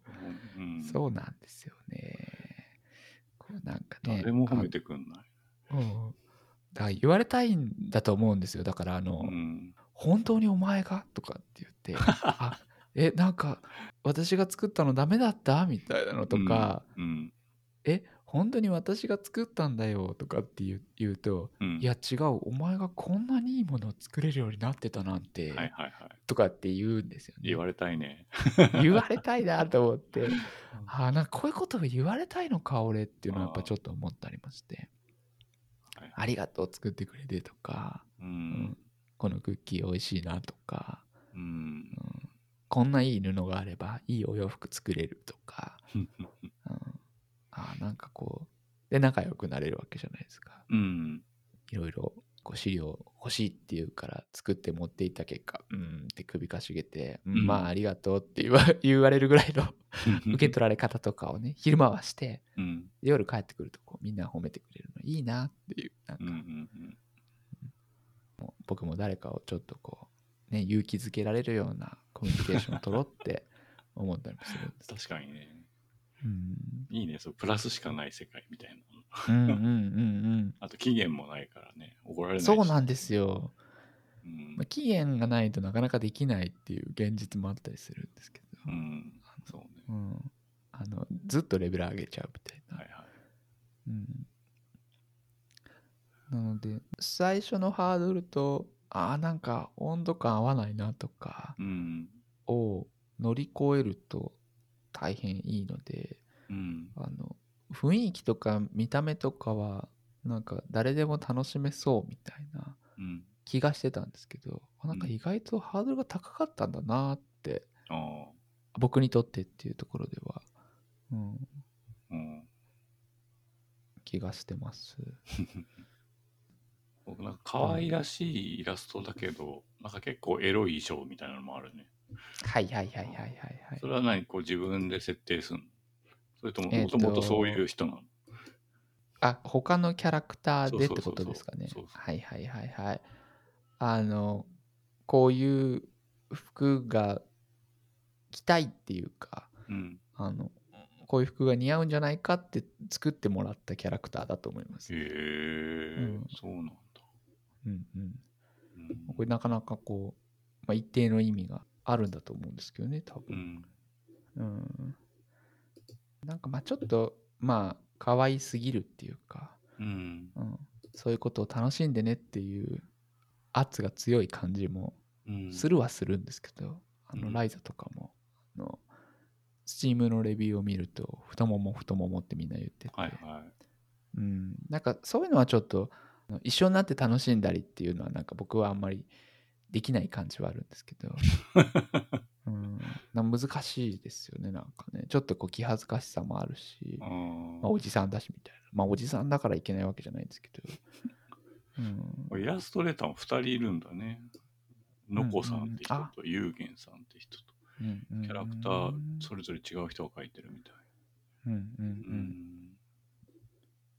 うん、そうなんですよね。こうなんかね。誰も褒めてくんない。あうんだから言われたいんだと思うんですよだからあの、うん。本当にお前がとかって言って あえなんか私が作ったのダメだった？みたいなのとか、うん。え本当に私が作ったんだよとかって言うと、うん。いや違うお前がこんなにいいものを作れるようになってたなんて、はいはいはい。とかって言うんですよね言われたいね。言われたいなと思って あなんかこういうことを言われたいのか俺っていうのはやっぱちょっと思ったりましてはいありがとう作ってくれてとか、ううんん。このクッキー美味しいなとか、うんう。んこんないい布があればいいお洋服作れるとか、なんかこうで仲良くなれるわけじゃないですか。うん。いろいろこう資料欲しいっていうから作って持っていった結果うんって首かしげて、うん。うんまあありがとうって言わ 言われるぐらいの受け取られ方とかをね昼間はしてうん。夜帰ってくるとこうみんな褒めてくれるのいいなっていうなんか。うん。うん。もう僕も誰かをちょっとこうね勇気づけられるようなコミュニケーションを取ろうって思ったりもするんです。確かにね。うんいいね。そう、プラスしかない世界みたいな。うんうんうん あと期限もないからね。怒らうんれないしそうなんですよ、うんまあ、期限がないとなかなかできないっていう現実もあったりするんですけど、うん。そうね。うん、あのずっとレベル上げちゃうみたいな、はいはい。うん、なので最初のハードルとああなんか温度感合わないなとかうん。を乗り越えると大変いいのでうん。あの雰囲気とか見た目とかはなんか誰でも楽しめそうみたいなうん。気がしてたんですけどあなんか意外とハードルが高かったんだなってああ。僕にとってっていうところでは、うん、うん。気がしてます。僕なんか可愛らしいイラストだけど、なんか結構エロい衣装みたいなのもあるね。はいはいはいはいはいはいそ。れは何こう自分で設定するの？それとももともとそういう人なの、あ他のキャラクターでってことですかね。はいはいはいはい。あのこういう服が着たいっていうかうん。あのこういう服が似合うんじゃないかって作ってもらったキャラクターだと思います。へえ、うんそうなんだ。うんうん、うんこれなかなかこう、まあ、一定の意味があるんだと思うんですけどね多う分。ん。うん、なんかまあちょっとまあ可愛すぎるっていうか、うん。うん、そういうことを楽しんでねっていう圧が強い感じもうん。するはするんですけど、あうんのライザとかもあのスチームのレビューを見ると太もも太ももってみんな言ってて、はいはい。うん、なんかそういうのはちょっと一緒になって楽しんだりっていうのはなんか僕はあんまりできない感じはあるんですけど、うん、難しいですよねなんかね。ちょっとこう気恥ずかしさもあるし、あまあ、ーおじさんだしみたいな。まあおじさんだからいけないわけじゃないんですけど、うん、イラストレーターも2人いるんだね。のこさんって人と、ゆうげんさんって人と、うんうん。キャラクターそれぞれ違う人が描いてるみたい。うんうんううんん。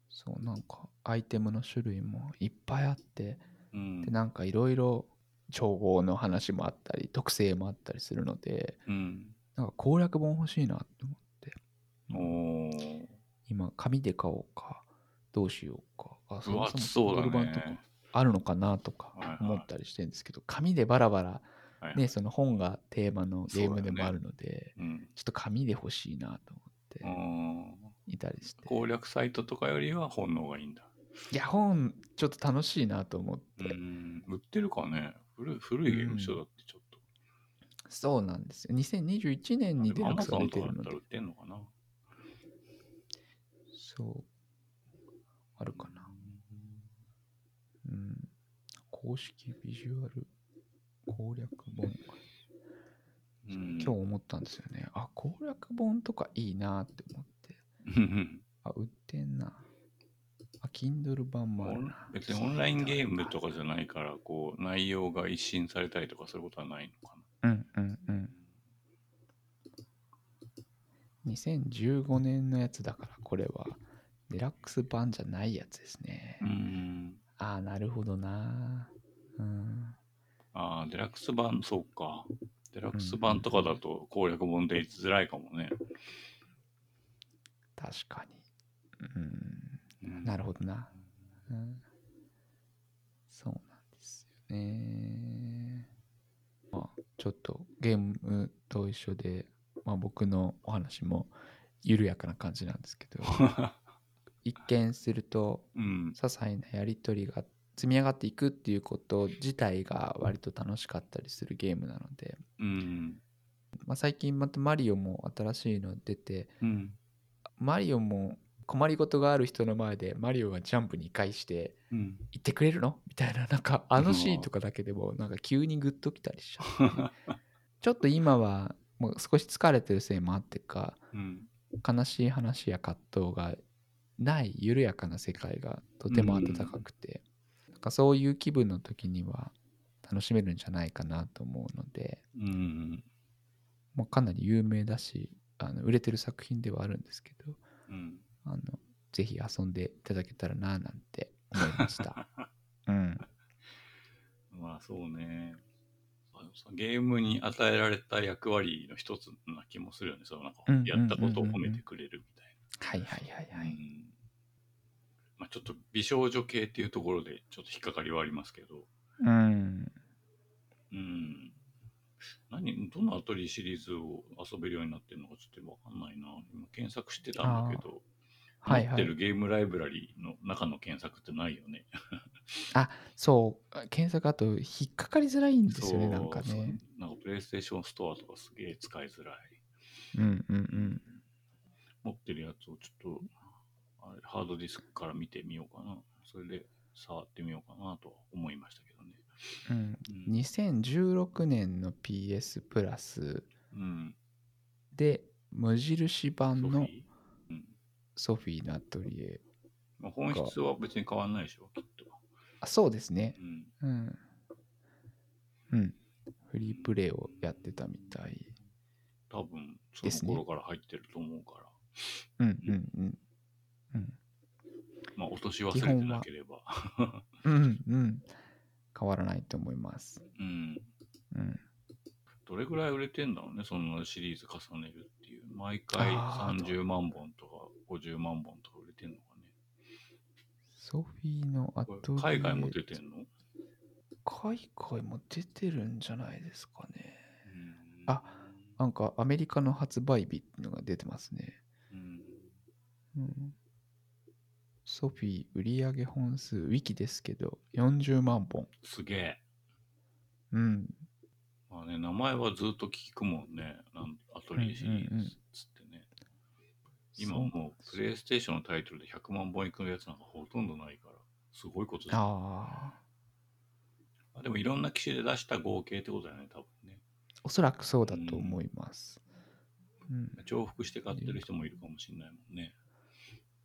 そうなんかアイテムの種類もいっぱいあって。うん。で。なんかいろいろ調合の話もあったり特性もあったりするのでうん。なんか攻略本欲しいなって思って。今紙で買おうかどうしようかあ分厚もそうだ Kindle 版とかね。あるのかなとか思ったりしてるんですけど紙でバラバラはいはいねその本がテーマのゲームでもあるので、うん。ちょっと紙で欲しいなと思ってあいたりしてー攻略サイトとかよりは本の方がいいんだ。いや本ちょっと楽しいなと思って、うん。売ってるかね古い古いゲーム書だってちょっと。そうなんですよ。2021年にデラック出てるので。かだったら売ってんのかな。そう。あるかな。うん。公式ビジュアル攻略本うん。今日思ったんですよね。あ攻略本とかいいなって思って。う んあ売ってんなあ Kindle 版もあるな別にオンラインゲームとかじゃないから、こう、内容が一新されたりとかそういうことはないのかうんうんうん2015年のやつだからこれはデラックス版じゃないやつですね、な。うん。ああなるほどなうんああ、デラックス版、そうか。デラックス版とかだと攻略本で言いづらいかもね。確かにうんうんなるほどな、うん、そうなんですよね。まあ、ちょっとゲームと一緒で、まあ、僕のお話も緩やかな感じなんですけど、一見するとうん。些細なやり取りが積み上がっていくっていうこと自体が割と楽しかったりするゲームなので、うん。まあ、最近またマリオも新しいの出てうん。マリオも困りごとがある人の前でマリオがジャンプ2回してうん。言ってくれるの？みたいななんかあのシーンとかだけでもなんか急にグッときたりしちゃって ちょっと今はもう少し疲れてるせいもあってかうん。悲しい話や葛藤がない緩やかな世界がとても温かくて、なんかそういう気分の時には楽しめるんじゃないかなと思うので、うん。もうかなり有名だしあの売れてる作品ではあるんですけどうん。あのぜひ遊んでいただけたらななんて思いました。うん、まあそうね。ゲームに与えられた役割の一つな気もするよね。そのなんかうんやったことを褒めてくれるみたいはいはいはいな。はい。うんまあちょっと美少女系っていうところでちょっと引っかかりはありますけど。うん。うん。何、どのアトリエシリーズを遊べるようになってるのかちょっとわかんないな。今検索してたんだけど。持ってるゲームライブラリーの中の検索ってないよね。そう、検索あと引っかかりづらいんですよね、なんかね。なんかプレイステーションストアとかすげえ使いづらい。うんうんうん。持ってるやつをちょっとあれハードディスクから見てみようかな。それで触ってみようかなとは思いましたけどね。うん、うん。2016年の PS プラスうん、で無印版のソフィーのアトリエ。まあ、本質は別に変わんないでしょ、きっと。あ、そうですね。うん。うん。うん。フリープレイをやってたみたい。多分、その頃から入ってると思うから。うんうんうん。うん。まあ、落とし忘れてなければ。うんうん。変わらないと思います。うん。うん。どれぐらい売れてんだろうね、そのシリーズ重ねるっていう。毎回あー30万本とか50万本とか売れてんのかね。ソフィーのアこト海外も出てんの？海外も出てるんじゃないですかね。うんあなんかアメリカの発売日っていうのが出てますね。うん。うん、ソフィー売上本数、ウィキですけど、40万本。すげえ。うん。まあね、名前はずっと聞くもんね。なんアトリエシリーズっつってね。今もうプレイステーションのタイトルで100万本いくやつなんかほとんどないから、すごいことですよああ、あでもいろんな機種で出した合計ってことだよね、多分ね。おそらくそうだと思います。うん、重複して買ってる人もいるかもしれないもんね。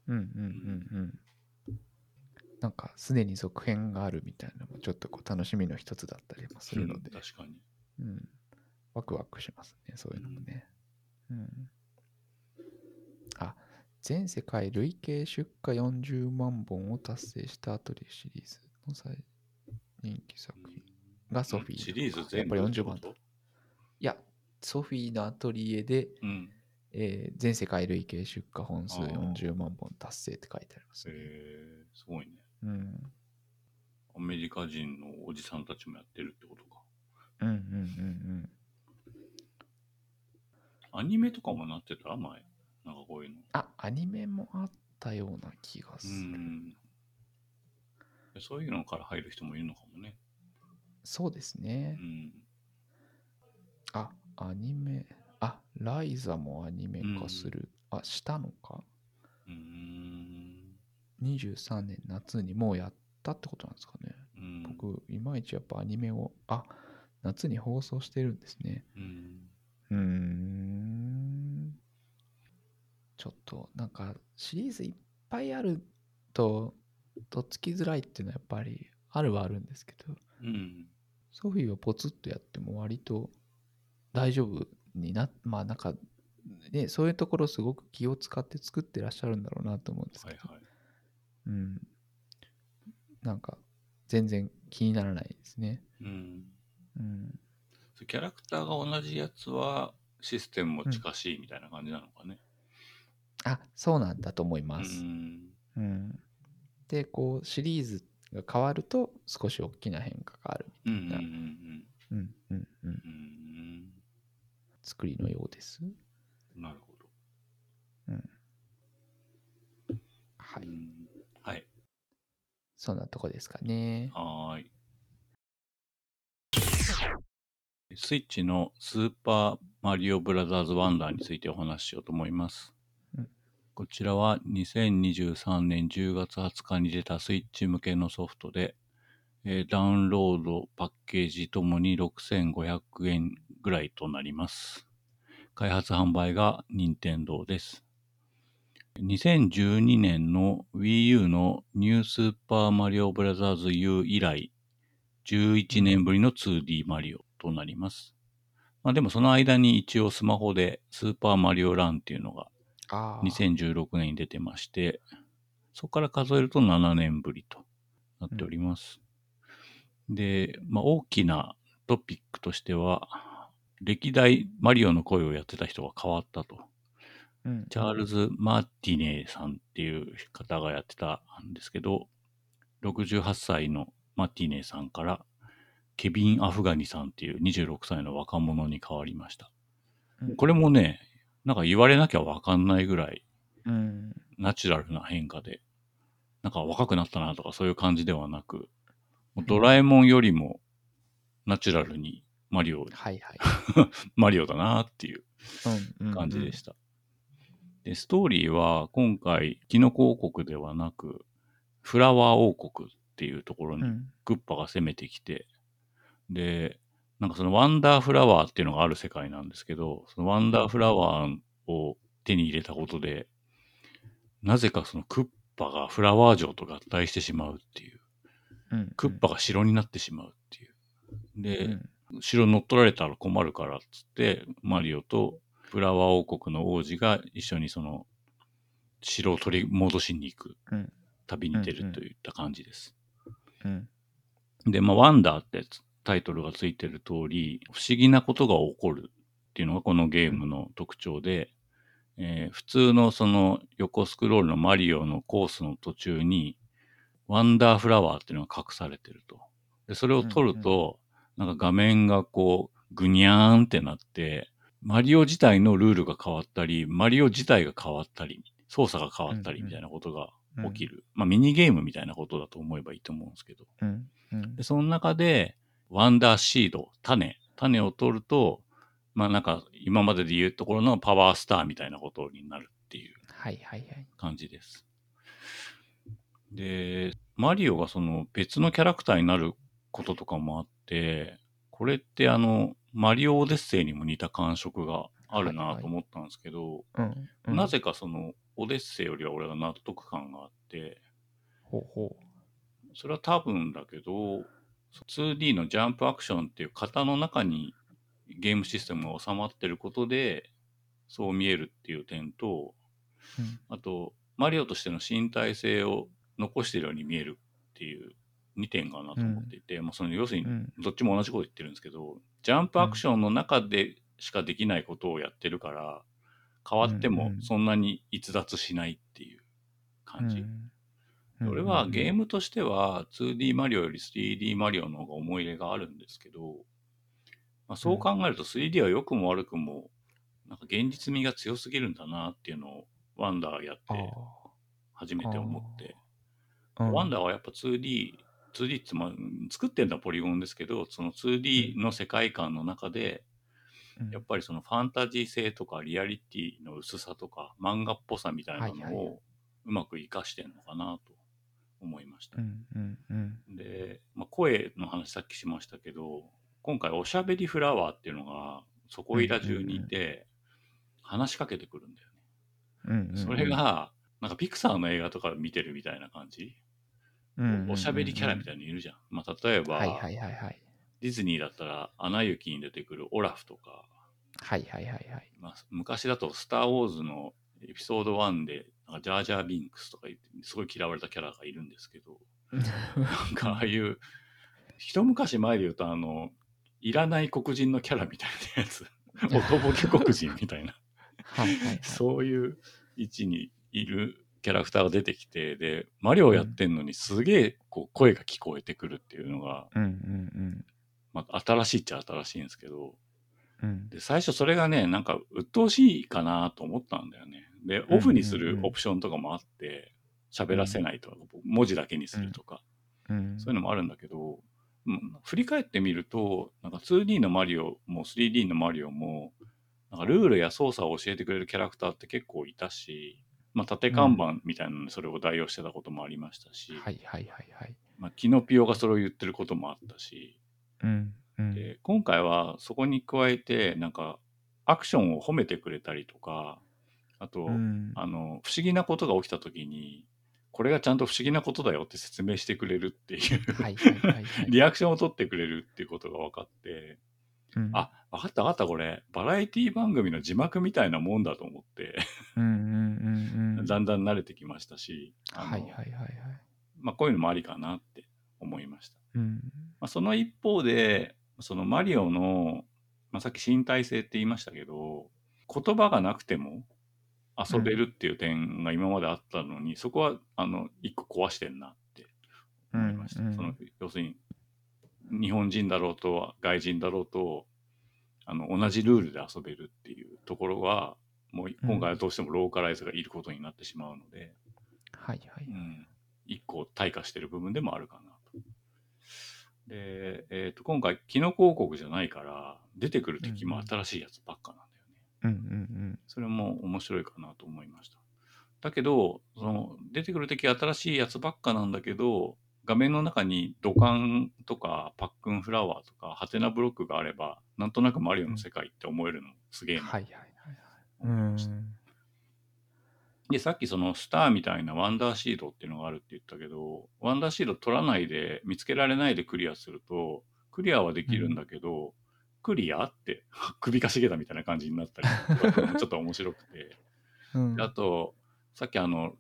うん、うん、うん、うん。なんか、すでに続編があるみたいなのも、ちょっとこう楽しみの一つだったりもするので、うん確かに。うん、ワクワクしますね、そういうのもね。うん。あ、全世界累計出荷40万本を達成したアトリエシリーズの最人気作品がソフィー。シリーズやっぱり全部って40万いや、ソフィーのアトリエで、うん。えー全世界累計出荷本数あー40万本達成って書いてありますへね。えすごいね。うん。アメリカ人のおじさんたちもやってるってことか。うんうんうんアニメとかもなってた？前。なんかこういうの。あ、アニメもあったような気がすうる。ん。そういうのから入る人もいるのかもね。そうですうね。ん。あ、アニメ。あ、ライザもアニメ化する。あ、したのか？うーん。?23 年夏にもうやったってことなんですかね。うん。僕、いまいちやっぱアニメを、あ、夏に放送してるんですね。うん。うーん。ちょっと、なんか、シリーズいっぱいあると、とっつきづらいっていうのはやっぱりあるはあるんですけど、うん。ソフィーはポツッとやっても割と大丈夫にな、まあなんか、ね、そういうところすごく気を使って作ってらっしゃるんだろうなと思うんですけど、はいはい。うん。なんか、全然気にならないですね。うん。うん。キャラクターが同じやつはシステムも近しいみたいな感じなのかね。あ、そうなんだと思いうます。ん。うん。で、こう、シリーズが変わると少し大きな変化があるうんうんみたいな、うんうんうんうんうんうん作りのようです。なるほど。はい。うんはい。そんなとこですかね。はーい。スイッチのスーパーマリオブラザーズワンダーについてお話ししようと思います。うんこちらは2023年10月20日に出たスイッチ向けのソフトで、えーダウンロードパッケージともに6500円ぐらいとなります。開発販売が任天堂です。2012年の Wii U のニュースーパーマリオブラザーズ U 以来、11年ぶりの 2D マリオとなります。まあでもその間に一応スマホでスーパーマリオランっていうのがああ。2016年に出てまして、そこから数えると7年ぶりとなっております。で、まあ大きなトピックとしては、歴代マリオの声をやってた人が変わったと。うんチャールズ・マーティネーさんっていう方がやってたんですけど、68歳のマーティネーさんから、ケビン・アフガニさんっていう26歳の若者に変わりました。うんこれもね、なんか言われなきゃわかんないぐらいうん。ナチュラルな変化で、なんか若くなったなとかそういう感じではなく、ドラえもんよりもナチュラルにマリオ、はいはい。マリオだなっていううんうん感じでした。で、ストーリーは今回、キノコ王国ではなく、フラワー王国っていうところにうん。クッパが攻めてきて、で、なんかそのワンダーフラワーっていうのがある世界なんですけど、そのワンダーフラワーを手に入れたことで、なぜかそのクッパがフラワー城と合体してしまうっていう、うん。クッパが城になってしまうっていう。うで、ん。城乗っ取られたら困るからっつって、マリオとフラワー王国の王子が一緒にその城を取り戻しに行くうん旅に出るといった感じです。うん。で、まあ、ワンダーってタイトルがついてる通り、不思議なことが起こるっていうのがこのゲームの特徴で、えー普通のその横スクロールのマリオのコースの途中に、ワンダーフラワーっていうのが隠されてると。で、それを取ると、なんか画面がこう、ぐにゃーんってなって、マリオ自体のルールが変わったり、マリオ自体が変わったり、操作が変わったりみたいなことが起きる。まあミニゲームみたいなことだと思えばいいと思うんですけど。うん。うんで、。その中で、ワンダーシード、種、種を取ると、まあなんか今までで言うところのパワースターみたいなことになるっていうはいはいはい。感じです。で、マリオがその別のキャラクターになることとかもあって、これってあの、マリオオデッセイにも似た感触があるはいはないと思ったんですけど、うん。うんなぜかそのオデッセイよりは俺は納得感があって、ほうほそれは多分だけど、2D のジャンプアクションっていう型の中にゲームシステムが収まってることで、そう見えるっていう点と、う。うん。あと、マリオとしての身体性を残しているように見えるっていう2点かなと思っていて、まあその要するにうん。どっちも同じこと言ってるんですけど、ジャンプアクションの中でしかできないことをやってるから、変わってもうんうんそんなに逸脱しないっていう感じ。うん俺はゲームとしては 2D マリオより 3D マリオの方が思い入れがあるんですけど、まあ、そう考えると 3D は良くも悪くもなんか現実味が強すぎるんだなっていうのをワンダーやっあて初めて思って、あ、ワンダーはやっぱ 2D、2D ってまあ作ってるのはポリゴンですけど、その 2D の世界観の中で、うん。やっぱりそのファンタジー性とかリアリティの薄さとか漫画っぽさみたいなのはいはいをうまく活かしてるのかなと思いました。うんうんうん。で、まあ、声の話さっきしましたけど、今回おしゃべりフラワーっていうのがそこいら中にいて話しかけてくるんだよね。うんうんそれが、なんかピクサーの映画とか見てるみたいな感じ、おしゃべりキャラみたいなのいるじゃん。まあ、例えば、はいはいはいはい。ディズニーだったら、アナ雪に出てくるオラフとか、はいはいはいはい。まあ、昔だと、スター・ウォーズのエピソード1で、なんかジャージャー・ビンクスとか言って、すごい嫌われたキャラがいるんですけど、なんかああいう、一昔前で言うと、あの、いらない黒人のキャラみたいなやつ、おとぼけ黒人みたいな、はいはいはい。そういう位置にいるキャラクターが出てきて、で、マリオやってんのにすげえこう声が聞こえてくるっていうのが、うんうん。まあ、新しいっちゃ新しいんですけど、で、最初それがね、なんか鬱陶しいかなと思ったんだよね。で、オフにするオプションとかもあって、喋らせないとか、文字だけにするとか、うん。そういうのもあるんだけど、うん振り返ってみると、なんか 2D のマリオも 3D のマリオも、なんかルールや操作を教えてくれるキャラクターって結構いたし、まあ、縦看板みたいなのでそれを代用してたこともありましたし、はいはいはいはい。まあ、キノピオがそれを言ってることもあったし、うんうん。で今回はそこに加えてなんかアクションを褒めてくれたりとかあと、うん。あの不思議なことが起きた時にこれがちゃんと不思議なことだよって説明してくれるっていう、リアクションを取ってくれるっていうことが分かってうん。あ分かった分かったこれバラエティ番組の字幕みたいなもんだと思ってだんだん慣れてきましたしあのはいはいはいはい。まあ、こういうのもありかなって思いました。うん。まあ、その一方でそのマリオの、まあ、さっき身体性って言いましたけど言葉がなくても遊べるっていう点が今まであったのに、そこはあの一個壊してんなって思いました。うんうん。その要するに日本人だろうと外人だろうとあの同じルールで遊べるっていうところはもう今回はどうしてもローカライズがいることになってしまうので、はいはいうん、一個退化してる部分でもあるかな。と。で、えっ、と、今回、キノ広告じゃないから、出てくる敵も新しいやつばっかなんだよね。うんうんそれも面白いかなと思いました。だけど、その、出てくる敵新しいやつばっかなんだけど、画面の中に土管とかパックンフラワーとかハテナブロックがあれば、なんとなくマリオの世界って思えるのすげえなうんはいはいはいはい思いました。で、さっきそのスターみたいなワンダーシードっていうのがあるって言ったけど、ワンダーシード取らないで、見つけられないでクリアすると、クリアはできるんだけど、クリアって 首かしげたみたいな感じになったりとか、ちょっと面白くて。うん。であと、さっきあの、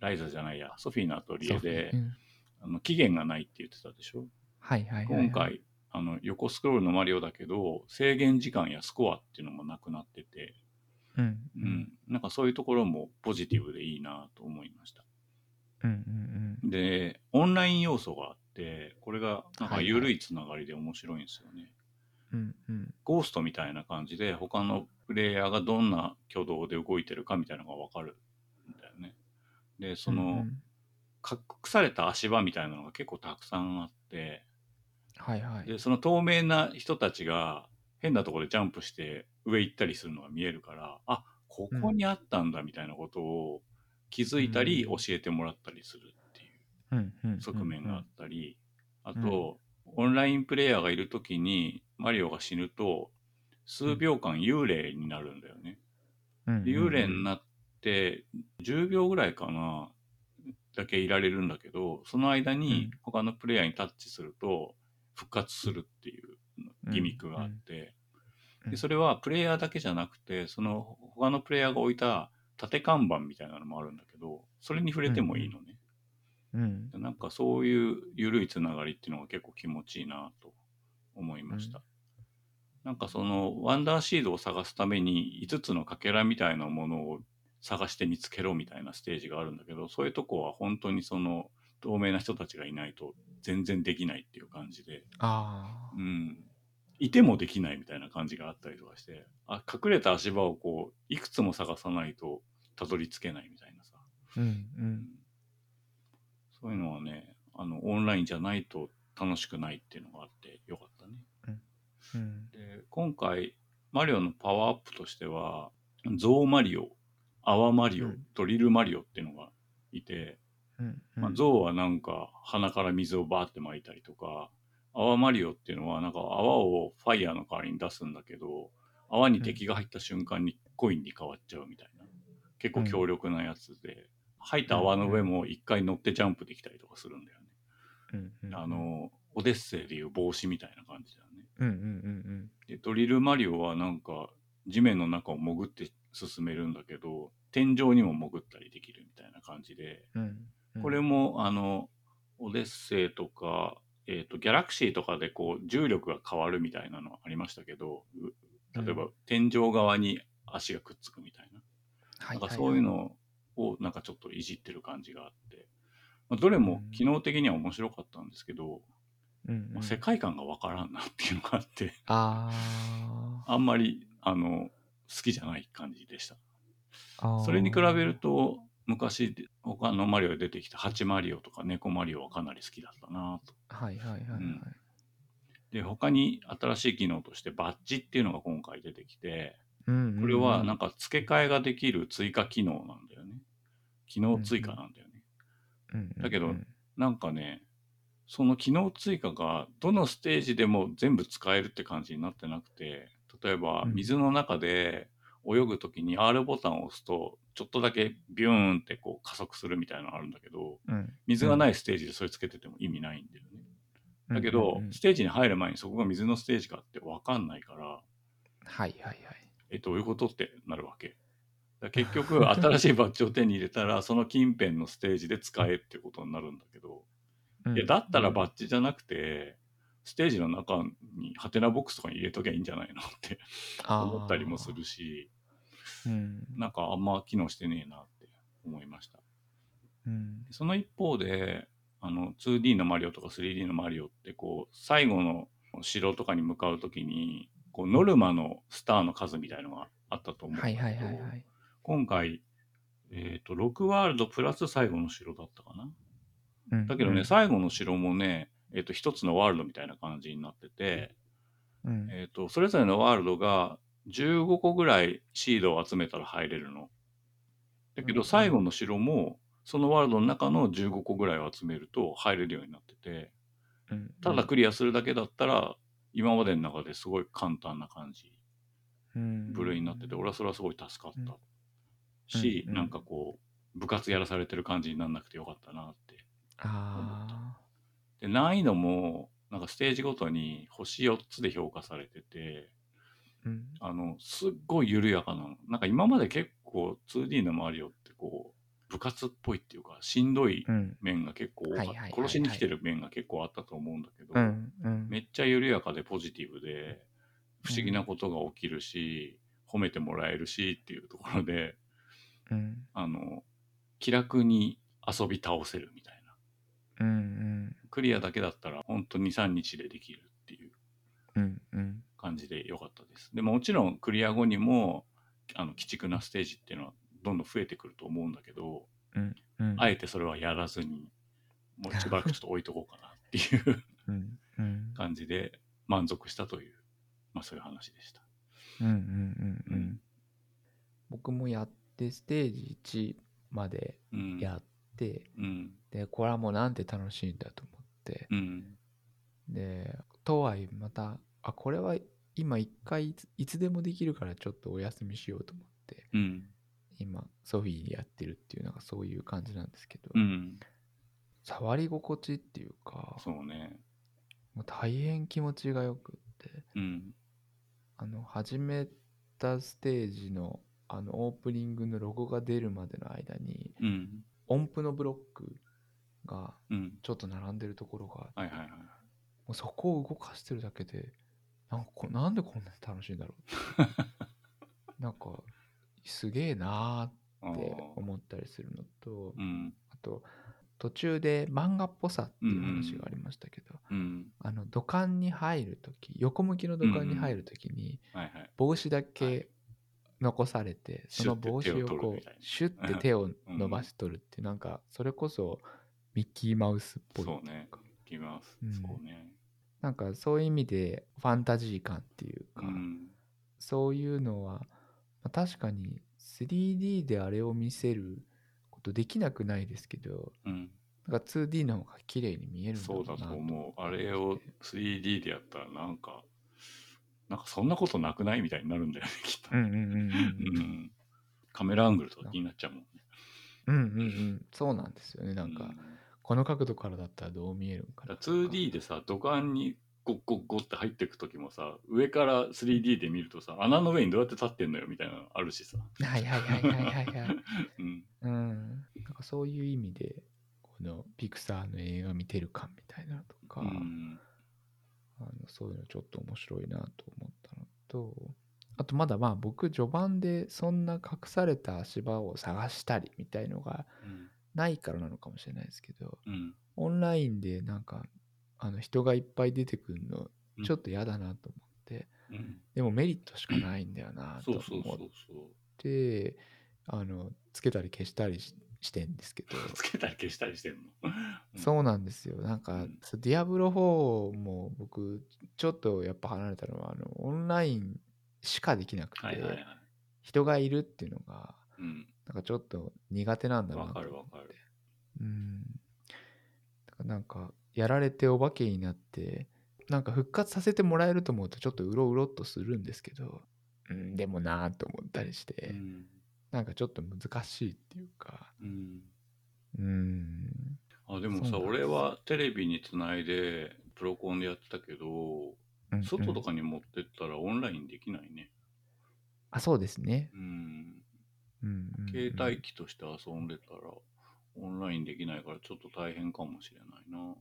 ライザじゃないや、ソフィーのアトリエでう、ん。あの期限がないって言ってたでしょ？はいはいはいはい。今回、あの横スクロールのマリオだけど、制限時間やスコアっていうのもなくなってて、うん。ううん。ん、なんかそういうところもポジティブでいいなと思いました。うんうんで、オンライン要素があって、これがなんか緩いつながりで面白いんですよね。うんうん。ゴーストみたいな感じで、他のプレイヤーがどんな挙動で動いてるかみたいなのがわかるんだよね。で、その、うんうん。隠された足場みたいなのが結構たくさんあって、はいはい。で、その透明な人たちが変なところでジャンプして上行ったりするのが見えるから、あ、ここにあったんだみたいなことを気づいたりうん。教えてもらったりするっていう。側面があったり、あうん。と、オンラインプレイヤーがいるときにマリオが死ぬと数秒間幽霊になるんだよね。幽霊になって10秒ぐらいかなだけいられるんだけどその間に他のプレイヤーにタッチすると復活するっていうギミックがあって、うん。でそれはプレイヤーだけじゃなくてその他のプレイヤーが置いた縦看板みたいなのもあるんだけどそれに触れてもいいのね。うん。でなんかそういう緩いつながりっていうのが結構気持ちいいなと思いました。なんかそのワンダーシードを探すために5つのかけらみたいなものを探して見つけろみたいなステージがあるんだけどそういうとこは本当にその透明な人たちがいないと全然できないっていう感じで、あうん、いてもできないみたいな感じがあったりとかしてあ隠れた足場をこういくつも探さないとたどり着けないみたいなさ、あうん。うん。そういうのはね、あの、オンラインじゃないと楽しくないっていうのがあってよかったね。うんで、今回、マリオのパワーアップとしては、ゾウマリオ、アワマリオ、うん。ドリルマリオっていうのがいて、うん。まあ、ゾウはなんか鼻から水をバーって撒いたりとか、アワマリオっていうのはなんか泡をファイヤーの代わりに出すんだけど、泡に敵が入った瞬間にコインに変わっちゃうみたいな。結構強力なやつで、入った泡の上も一回乗ってジャンプできたりとかするんだよね。うん。うん。あの、オデッセイでいう帽子みたいな感じだよね。うん。うん。うん。で、ドリルマリオはなんか地面の中を潜って進めるんだけど、天井にも潜ったりできるみたいな感じで、うん。うん。これもあの、オデッセイとか、えっ、と、ギャラクシーとかでこう重力が変わるみたいなのありましたけど、う例えば天井側に足がくっつくみたいな。はいなんかそういうのをなんかちょっといじってる感じがあって、まあ、どれも機能的には面白かったんですけど、うんう世界観がわからんなっていうのがあって、あ あんまりあの好きじゃない感じでした。それに比べると昔で他のマリオで出てきたハチマリオとか猫マリオはかなり好きだったなと。はいはいはいはい、うんで他に新しい機能としてバッジっていうのが今回出てきてうんうんうんこれはなんか付け替えができる追加機能なんだよね。機能追加なんだよね。うんうんうんだけどなんかねその機能追加がどのステージでも全部使えるって感じになってなくて例えばうん水の中で泳ぐ時に R ボタンを押すとちょっとだけビューンってこう加速するみたいなのがあるんだけどうん。水がないステージでそれつけてても意味ないんだよね。だけど、うんうんうん。ステージに入る前にそこが水のステージかって分かんないからはいはいはい。えどういうことってなるわけ。結局 新しいバッジを手に入れたらその近辺のステージで使えってことになるんだけど、うん。いやだったらバッジじゃなくてステージの中にハテナボックスとかに入れときゃいいんじゃないのって思ったりもするしうん。なんかあんま機能してねえなって思いました。うん。その一方であの 2D のマリオとか 3D のマリオってこう最後の城とかに向かう時にこうノルマのスターの数みたいのがあったと思うんだけど、はいはいはいはい。今回、えー、と6ワールドプラス最後の城だったかな？うんだけどね、うん。最後の城もね、えー、と一つのワールドみたいな感じになってて、うん。えー、とそれぞれのワールドが15個ぐらいシードを集めたら入れるの。だけうん。ど最後の城もそのワールドの中の15個ぐらいを集めると入れるようになっててうん。ただクリアするだけだったら今までの中ですごい簡単な感じうん。部類になってて俺はそれはすごい助かったしうん。なんかこう部活やらされてる感じになんなくてよかったなって。あで難易度もなんかステージごとに星4つで評価されててーうん。あのすっごい緩やかなの。なんか今まで結構 2D のマリオってこう部活っぽいっていうかしんどいうん。面が結構多かった。殺しに来てる面が結構あったと思うんだけど、うんうん。めっちゃ緩やかでポジティブで不思議なことが起きるし、褒めてもらえるしっていうところでうん。あの気楽に遊び倒せるみたいなうんうん。クリアだけだったら本当に23日でできるっていう。うんうん。感じで良かったです。でももちろんクリア後にもあの鬼畜なステージっていうのはどんどん増えてくると思うんだけど、うんうん。あえてそれはやらずにもうしばらくちょっと置いとこうかなっていううんうん。感じで満足したという、まあ、そういう話でした。うんうんうんうん。僕もやってステージ1までうん、やって、うん。でこれはもうなんて楽しいんだと思って。うん。でとはいえまたあこれは今一回いつでもできるからちょっとお休みしようと思ってうん。今ソフィーでやってるっていうのがそういう感じなんですけど、うん。触り心地っていうかそうね。もう大変気持ちがよくってうん。あの始めたステージのあのオープニングのロゴが出るまでの間にうん音符のブロックがうん。ちょっと並んでるところがはいはいはい。もうそこを動かしてるだけでなんかこなんでこんなに楽しいんだろう。なんかすげえなーって思ったりするのとうん。あと途中で漫画っぽさっていう話がありましたけど、うんあの土管に入るとき横向きの土管に入るときにはいはい。帽子だけ残されて、その帽子をこうなシュッて手を伸ばし取るっていうなんかそれこそミッキーマウスっぽいそうね。いきます。うんそうね。なんかそういう意味でファンタジー感っていうか、うんそういうのは、まあ確かに 3D であれを見せることできなくないですけどうんなんか 2D の方が綺麗に見えるんだろそううだなと思う。あれを 3D でやったらなんか、なんかそんなことなくない？みたいになるんだよね、きっと。うんうんうんうん。うん。カメラアングルとか気になっちゃうもんね。うんうんうん。そうなんですよねなんか、うん。この角度からだったらどう見えるんかなだから 2D でさ土管にゴッゴッゴッって入っていく時もさ上から 3D で見るとさ穴の上にどうやって立ってんのよみたいなのあるしさ、はいはいはいはいはいはい。うん、うん。なんかそういう意味でこのピクサーの映画見てる感みたいなのとか、うんあのそういうのちょっと面白いなと思ったのとあとまだまあ僕序盤でそんな隠された足場を探したりみたいのがうん。ないからなのかもしれないですけどうん。オンラインでなんかあの人がいっぱい出てくるのうん。ちょっと嫌だなと思って、うん。でもメリットしかないんだよなと思ってあのつけたり消したりししてんですけど。つけたり消したりしてんの、そうなんですよ。なんか、うん。ディアブロ4も僕ちょっとやっぱ離れたのはあのオンラインしかできなくて、はいはいはい。人がいるっていうのがうん。なんかちょっと苦手なんだなわかるわかる。うん。だからなんかやられてお化けになってなんか復活させてもらえると思うとちょっとうろうろっとするんですけど、うん、でもなーと思ったりして、うんなんかちょっと難しいっていうか。うん。うん。あでもさ俺はテレビにつないでプロコンでやってたけどうん外とうんかに持ってったらオンラインできないね。あそうですね、うん。うんうんうん。携帯機として遊んでたらオンラインできないからちょっと大変かもしれないな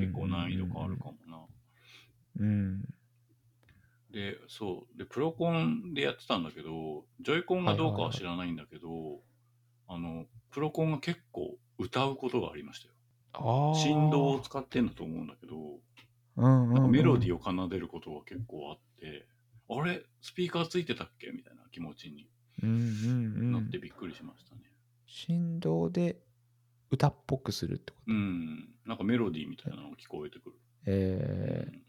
結構難易度変わるかもなうんでそう。でプロコンでやってたんだけどジョイコンがどうかは知らないんだけど、あのプロコンが結構歌うことがありましたよ。ああ振動を使ってんだと思うんだけどうんうんなんかメロディーーを奏でることが結構あって、あれ？スピーカーついてたっけ？みたいな気持ちにうんうんうん。なってびっくりしましたね。振動で歌っぽくするってこと、うん、なんかメロディーみたいなのが聞こえてくる。えー。うん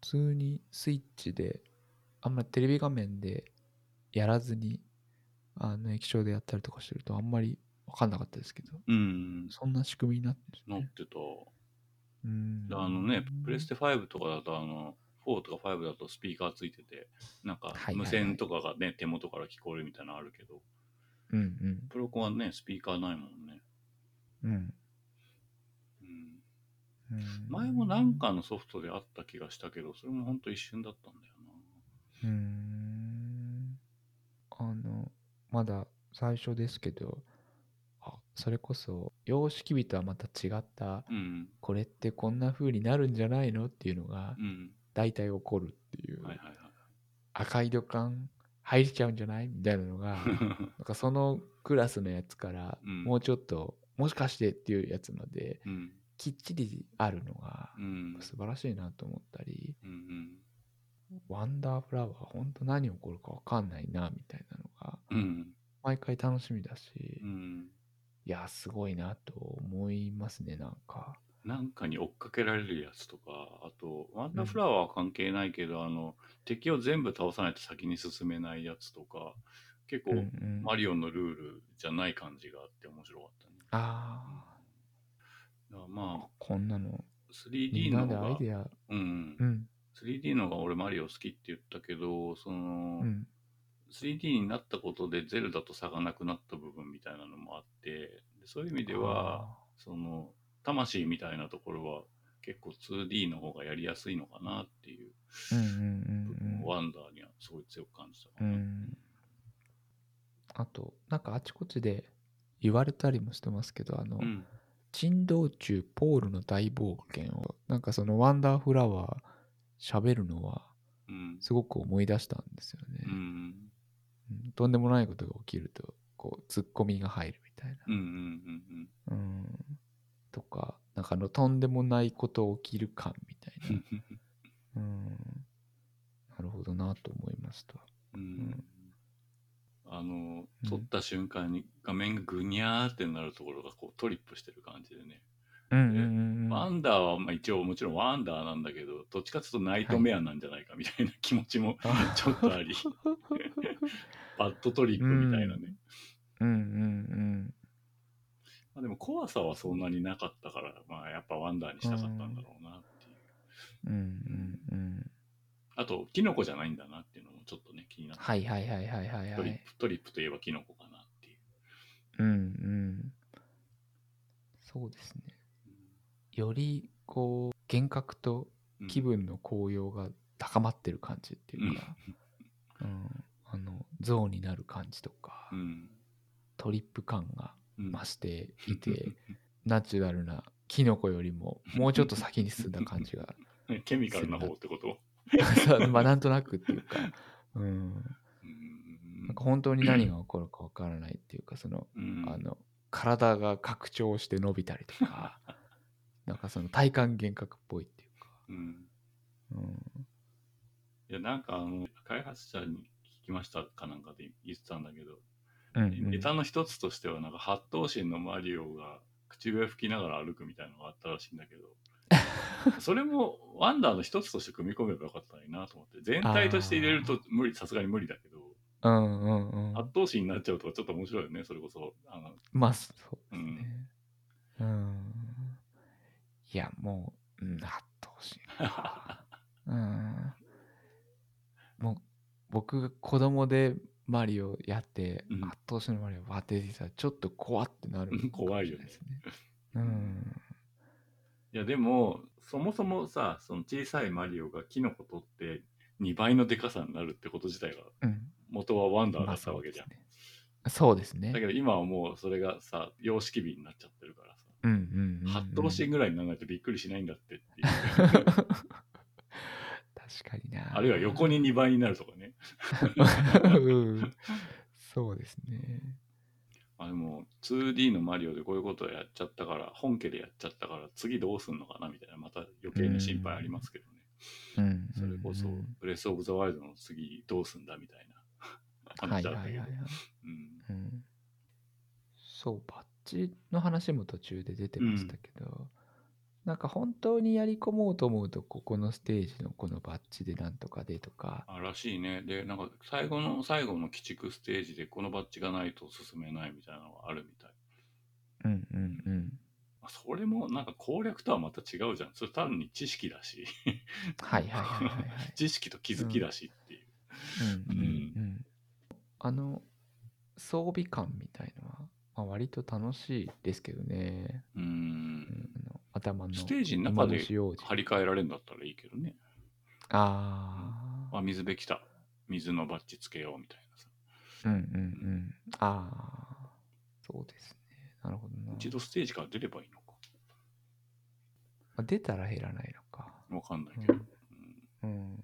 普通にスイッチであんまりテレビ画面でやらずにあの液晶でやったりとかしてるとあんまり分かんなかったですけどうん、そんな仕組みになってるね。なってた。うん。であのね、プレステ5とかだと、あの、4とか5だとスピーカーついてて、なんかはいはいはい。無線とかがね、手元から聞こえるみたいなのあるけど、うんうん。プロコンはね、スピーカーないもんね。うん前もなんかのソフトであった気がしたけど、それもほんと一瞬だったんだようーんあのまだ最初ですけどあそれこそ様式美とはまた違ったな。うん。これってこんな風になるんじゃないのっていうのがうん。大体起こるっていう、はいはいはい。赤い土管入れちゃうんじゃないみたいなのが なんかそのクラスのやつからうんもうちょっと、もしかしてっていうやつまでうん。きっちりあるのがうん。素晴らしいなと思ったり、うん。ワンダーフラワー本当何起こるか分かんないなみたいなのがうん。毎回楽しみだし、うん。いやすごいなと思いますねなんかなんかに追っかけられるやつとか、あと、ワンダーフラワーは関係ないけど、あの、敵を全部倒さないと先に進めないやつとか、結構、うんうんマリオンのルールじゃない感じがあって面白かったね。あだからまあ、こんなのみ 3D んなでの方が、アイデア。うん。う、ん。3D の方が俺マリオ好きって言ったけど、その、うん。3D になったことでゼルダと差がなくなった部分みたいなのもあって、でそういう意味では、その、魂みたいなところは結構 2D の方がやりやすいのかなっていう部分をワンダーにはすごい強く感じたかな。う。んうん。あとなんかあちこちで言われたりもしてますけどあの、うん珍道中ポールの大冒険をなんかそのワンダーフラワー喋るのはうん。すごく思い出したんですよね、うん。うん。とんでもないことが起きるとこうツッコミが入るみたいな。とかなんかあのとんでもないこと起きる感みたいうん。なうん。なるほどなと思いました。うんあのうん。撮った瞬間に画面がぐにゃーってなるところがこうトリップしてる感じでね、うんうんうんうん。ワンダーはまあ一応もちろんワンダーなんだけどどっちかというとナイトメアなんじゃないかみたいな気持ちもあちょっとあり。バッドトリップみたいなね、うんうんまあ、でも怖さはそんなになかったからまあやっぱワンダーにしたかったんだろうなっていう。うんうんうんうん。あとキノコじゃないんだなっていうのもちょっとね気になって、はいはいはいはいはいはトリッいプトリップといえばキノコかなっていう。うんうん。そうですね。よりこう幻覚とうん気分の高揚が高まってる感じっていうか、うん、あの象になる感じとか、うん。トリップ感がうん。増していて、ナチュラルなキノコよりももうちょっと先に進んだ感じが ケミカルな方ってこと？そうまあなんとなくっていうかうん。うんなんか本当に何が起こるかわからないっていうか、その、うんあの、体が拡張して伸びたりとか、なんかその体感幻覚っぽいっていうか。うんうん。いや、なんかあの、開発者に聞きましたかなんかで言ってたんだけど、うんうんネタの一つとしては、なんか八頭身のマリオが口笛吹きながら歩くみたいなのがあったらしいんだけど、それもワンダーの一つとして組み込めばよかったのになと思って、全体として入れると無理、さすがに無理だけど、うんうんうん。八頭身になっちゃうとちょっと面白いよね、それこそ。あのまあ、そううんですね。うん。いや、もう、うん、八頭身か。うん。もう、僕が子供でマリオやって、うん八頭身のマリオバーって出てきたら、ちょっと怖ってなるうん 怖いよね。うん。いやでもそもそもさその小さいマリオがキノコ取って2倍のでかさになるってこと自体がうん。元はワンダーだまあったわけじゃん、そうですね。だけど今はもうそれがさ様式美になっちゃってるからさうんうんうん、うん。八頭身ぐらいにならないとびっくりしないんだってっていう確かにな。あるいは横に2倍になるとかね うん。そうですね。あでも 2D のマリオでこういうことをやっちゃったから本家でやっちゃったから次どうすんのかなみたいなまた余計に心配ありますけどね。うん。それこそうんブレス・オブ・ザ・ワイルドの次どうすんだみたいな話だったけど。そう、バッジの話も途中で出てましたけど、なんか本当にやり込もうと思うと、ここのステージのこのバッジでなんとかでとか、あらしいね。で、なんか最後の最後の鬼畜ステージでこのバッジがないと進めないみたいなのがあるみたい。うんうんうん。まあそれもなんか攻略とはまた違うじゃん。それ単に知識だし、はいはいはいはいはい。知識と気づきだしっていう。うんうんうん。あの、装備感みたいのは、まあ、割と楽しいですけどね。うん頭のステージの中馬で張り替えられるんだったらいいけどね。ああ。あ、水辺来た。水のバッジつけようみたいなさ。うんうんうん。ああ。そうですね。なるほどな。一度ステージから出ればいいのか。まあ出たら減らないのか。わかんないけど。うんうん。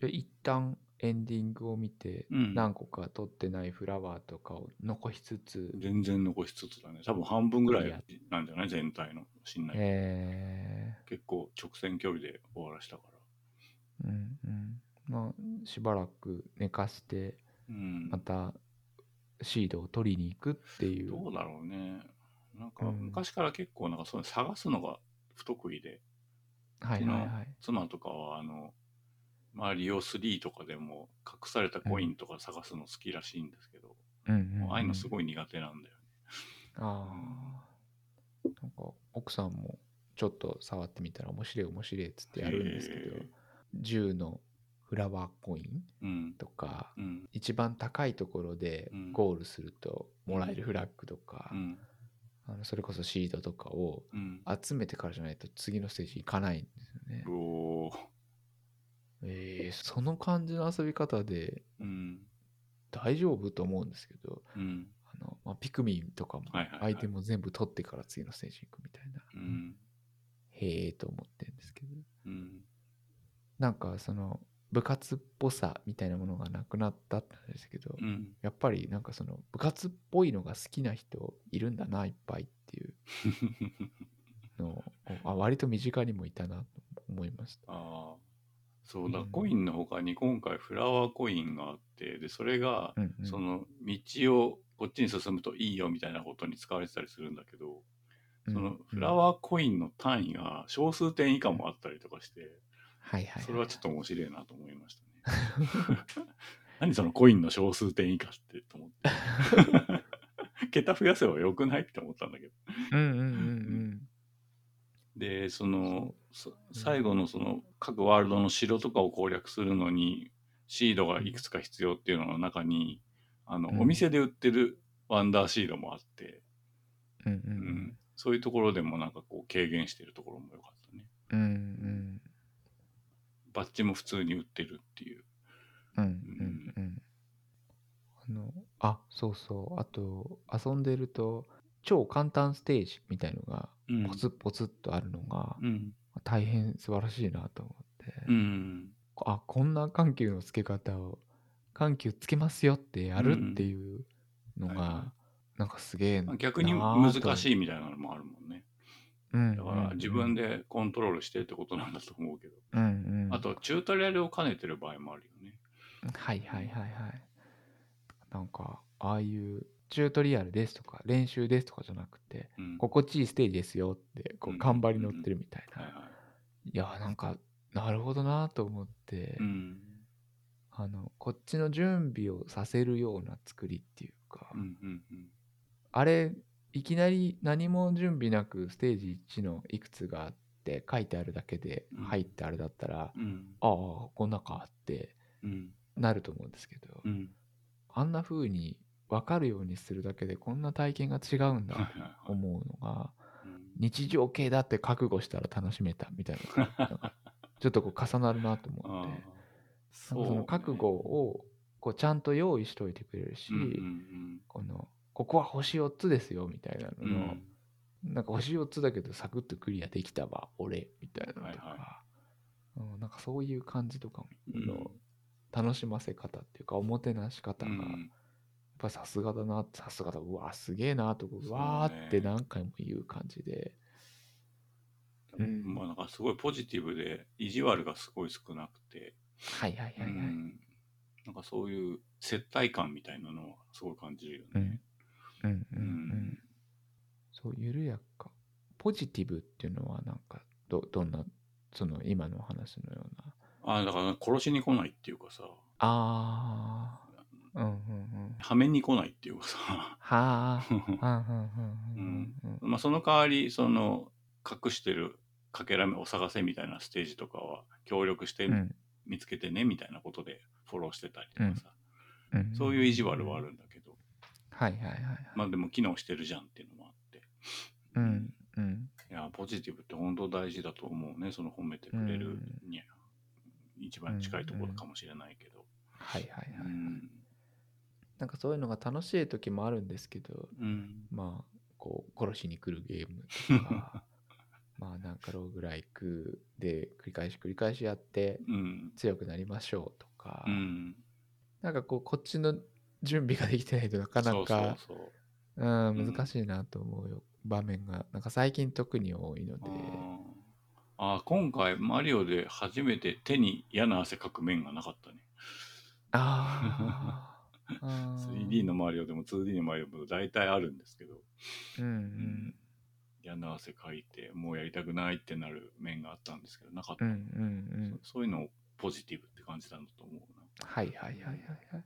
じゃあ一旦エンディングを見て、うん何個か取ってないフラワーとかを残しつつ、全然残しつつだね。多分半分ぐらいなんじゃない？全体の。しんない。え結構直線距離で終わらしたから。ー、うんうん。まあ、しばらく寝かして、うん。またシードを取りに行くっていう。どうだろうね。なんかうん昔から結構なんかそういうの探すのが不得意で、はいはいはい。妻とかはあの、まあリオ3とかでも隠されたコインとか探すの好きらしいんですけど、うんうんうんああいうのすごい苦手なんだよね。ああ。なんか、奥さんもちょっと触ってみたら面白い面白いっつってやるんですけどへ、10のフラワーコインうん。とか、うん。一番高いところでうんゴールするともらえるフラッグとか、うん。あのそれこそシードとかをうん。集めてからじゃないと次のステージ行かないんですよね。おーえー、その感じの遊び方でうん。大丈夫と思うんですけど、うん。あのまあ、ピクミンとかもはいはいはいアイテムを全部取ってから次のステージ行くみたいな、うん。へえと思ってるんですけど、うん。なんかその部活っぽさみたいなものがなくなったって話ですけど、うん。やっぱりなんかその部活っぽいのが好きな人いるんだないっぱいっていうのを あ割と身近にもいたなと思いました。そうだ、うんコインの他に今回フラワーコインがあって、で、それが、その道をこっちに進むといいよみたいなことに使われてたりするんだけど、そのフラー、ワーコインの単位が小数点以下もあったりとかして、はいはいはい、それはちょっと面白いなと思いましたね。何そのコインの小数点以下ってと思って。桁増やせばよくないって思ったんだけど。うんうんうんうんで、その、最後のその各ワールドの城とかを攻略するのに、シードがいくつか必要っていうのの中に、あの、うん。お店で売ってるワンダーシードもあって、うんうんううん。ん、そういうところでもなんかこう軽減してるところも良かったね。うんうんバッジも普通に売ってるっていう。うんうんうんあのあそうそう。あと遊んでると超簡単ステージみたいのがうんポツポツっとあるのがうん。大変素晴らしいなと思って、うん。あこんな緩急のつけ方を緩急つけますよってやるっていうのが、うんはいはなんかすげえな逆に難しいみたいなのもあるもんね。うんだから自分でコントロールしてってことなんだと思うけど。うんうんあと、チュートリアルを兼ねてる場合もあるよね。はいはいはいはいなんかああいうチュートリアルですとか練習ですとかじゃなくてうん。心地いいステージですよってこううん頑張り乗ってるみたいな、はいはい。いやなんかなるほどなと思って、うん。あのこっちの準備をさせるような作りっていうか、うんうんうん。あれいきなり何も準備なくステージ1のいくつがあって書いてあるだけでうん入ってあれだったら、うん。ああこんなかってうん。なると思うんですけど、うん。あんな風に分かるようにするだけでこんな体験が違うんだはいはいはい。と思うのがうん。日常系だって覚悟したら楽しめたみたいななんかちょっとこう重なるなと思あって その覚悟をこうちゃんと用意しといてくれるし、うんうんこのここは星4つですよみたいなうん。うのの、ん。なんか星4つだけどサクッとクリアできたわ俺みたいなのとか、はうん、なんかそういう感じとかうん。の楽しませ方っていうかおもてなし方がうんぱさすがだなさすがだうわすげえなとかそうわーって何回も言う感じで、うん。まあなんかすごいポジティブで意地悪がすごい少なくて、はいはいはいはい、うん。なんかそういう接待感みたいなのはすごい感じるよね。うん。うんうんそう緩やか。ポジティブっていうのはなんかどどんなその今の話のような。ああだから殺しに来ないっていうかさ。ああうんうんうん。はめに来ないっていうかさ。はあ。うんうんうんうんうんまあその代わりその隠してるかけらめを探せみたいなステージとかは協力してうん。見つけてねみたいなことでフォローしてたりとかさ、うん。そういう意地悪はあるんだけど、はいはいはいはい。まあでも機能してるじゃんっていうのもあって。うんうんいやポジティブって本当大事だと思うねその褒めてくれるには。一番近いところかもしれないけど、はいはいはい。うんなんかそういうのが楽しい時もあるんですけどうん。まあこう殺しに来るゲームとか まあなんかローグライクで繰り返し繰り返しやってうん。強くなりましょうとか、うん。なんかこうこっちの準備ができてないとなかなかそうんうん難しいなと思うよ。場面が。なんか最近特に多いので。あー。あー今回マリオで初めて手に嫌な汗かく面がなかったね。あーあー 3D のマリオでも 2D のマリオも大体あるんですけど、うんううん。ん嫌な汗かいてもうやりたくないってなる面があったんですけどなかった、うんうんうん。そそういうのをポジティブって感じたんだと思うな。はいはいはいはいは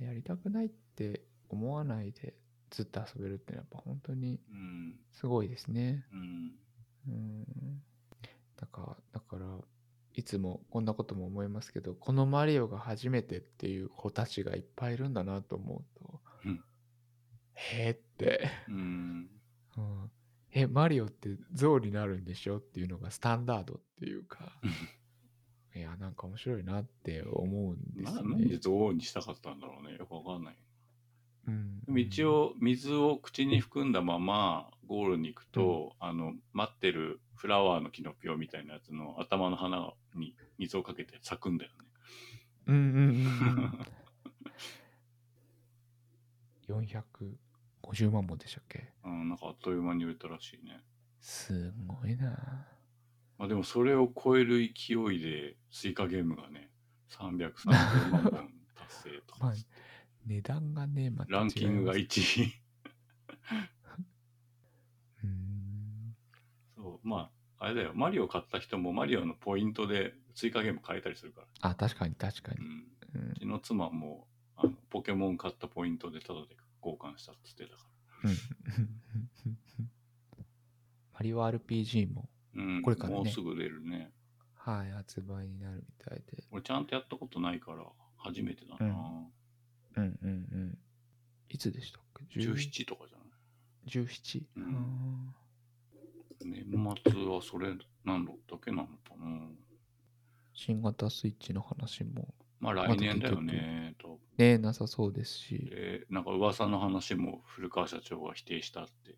い。やりたくないって思わないでずっと遊べるってやっぱ本当にうん。すごいですね。うん。うん。だからだからいつもこんなことも思いますけどこのマリオが初めてっていう子たちがいっぱいいるんだなと思うと、うん。へえって、うん。うん、えマリオって象になるんでしょっていうのがスタンダードっていうかいやなんか面白いなって思うんですなよね。なんでゾウにしたかったんだろうね。よくわかんない。うん。でも一応水を口に含んだままゴールに行くと、あの待ってるフラワーのキノピオみたいなやつの頭の花に水をかけて咲くんだよね。うんうんうんうん。450万本でしたっけうん、なん。かあっという間に売れたらしいね。すごいなまあ、でもそれを超える勢いでスイカゲームがね330万本達成とか、まあ値段がねまランキングが1位そうまああれだよ。マリオ買った人もマリオのポイントでスイカゲーム買えたりするから、あ確かに確かに、うん、うん。うちの妻もあのポケモン買ったポイントでタダで交換したっつってたかうん。マリオ RPG もら、うん、これからね。もうすぐ出るね。はい発売になるみたいで。俺ちゃんとやったことないから初めてだな、うん。うんうんうん。いつでしたっけ？10 17とかじゃない？17、うん年末はそれなんだけなのかな新型スイッチの話もまあ来年だよねとねなさそうですし、でなんか噂の話も古川社長が否定したって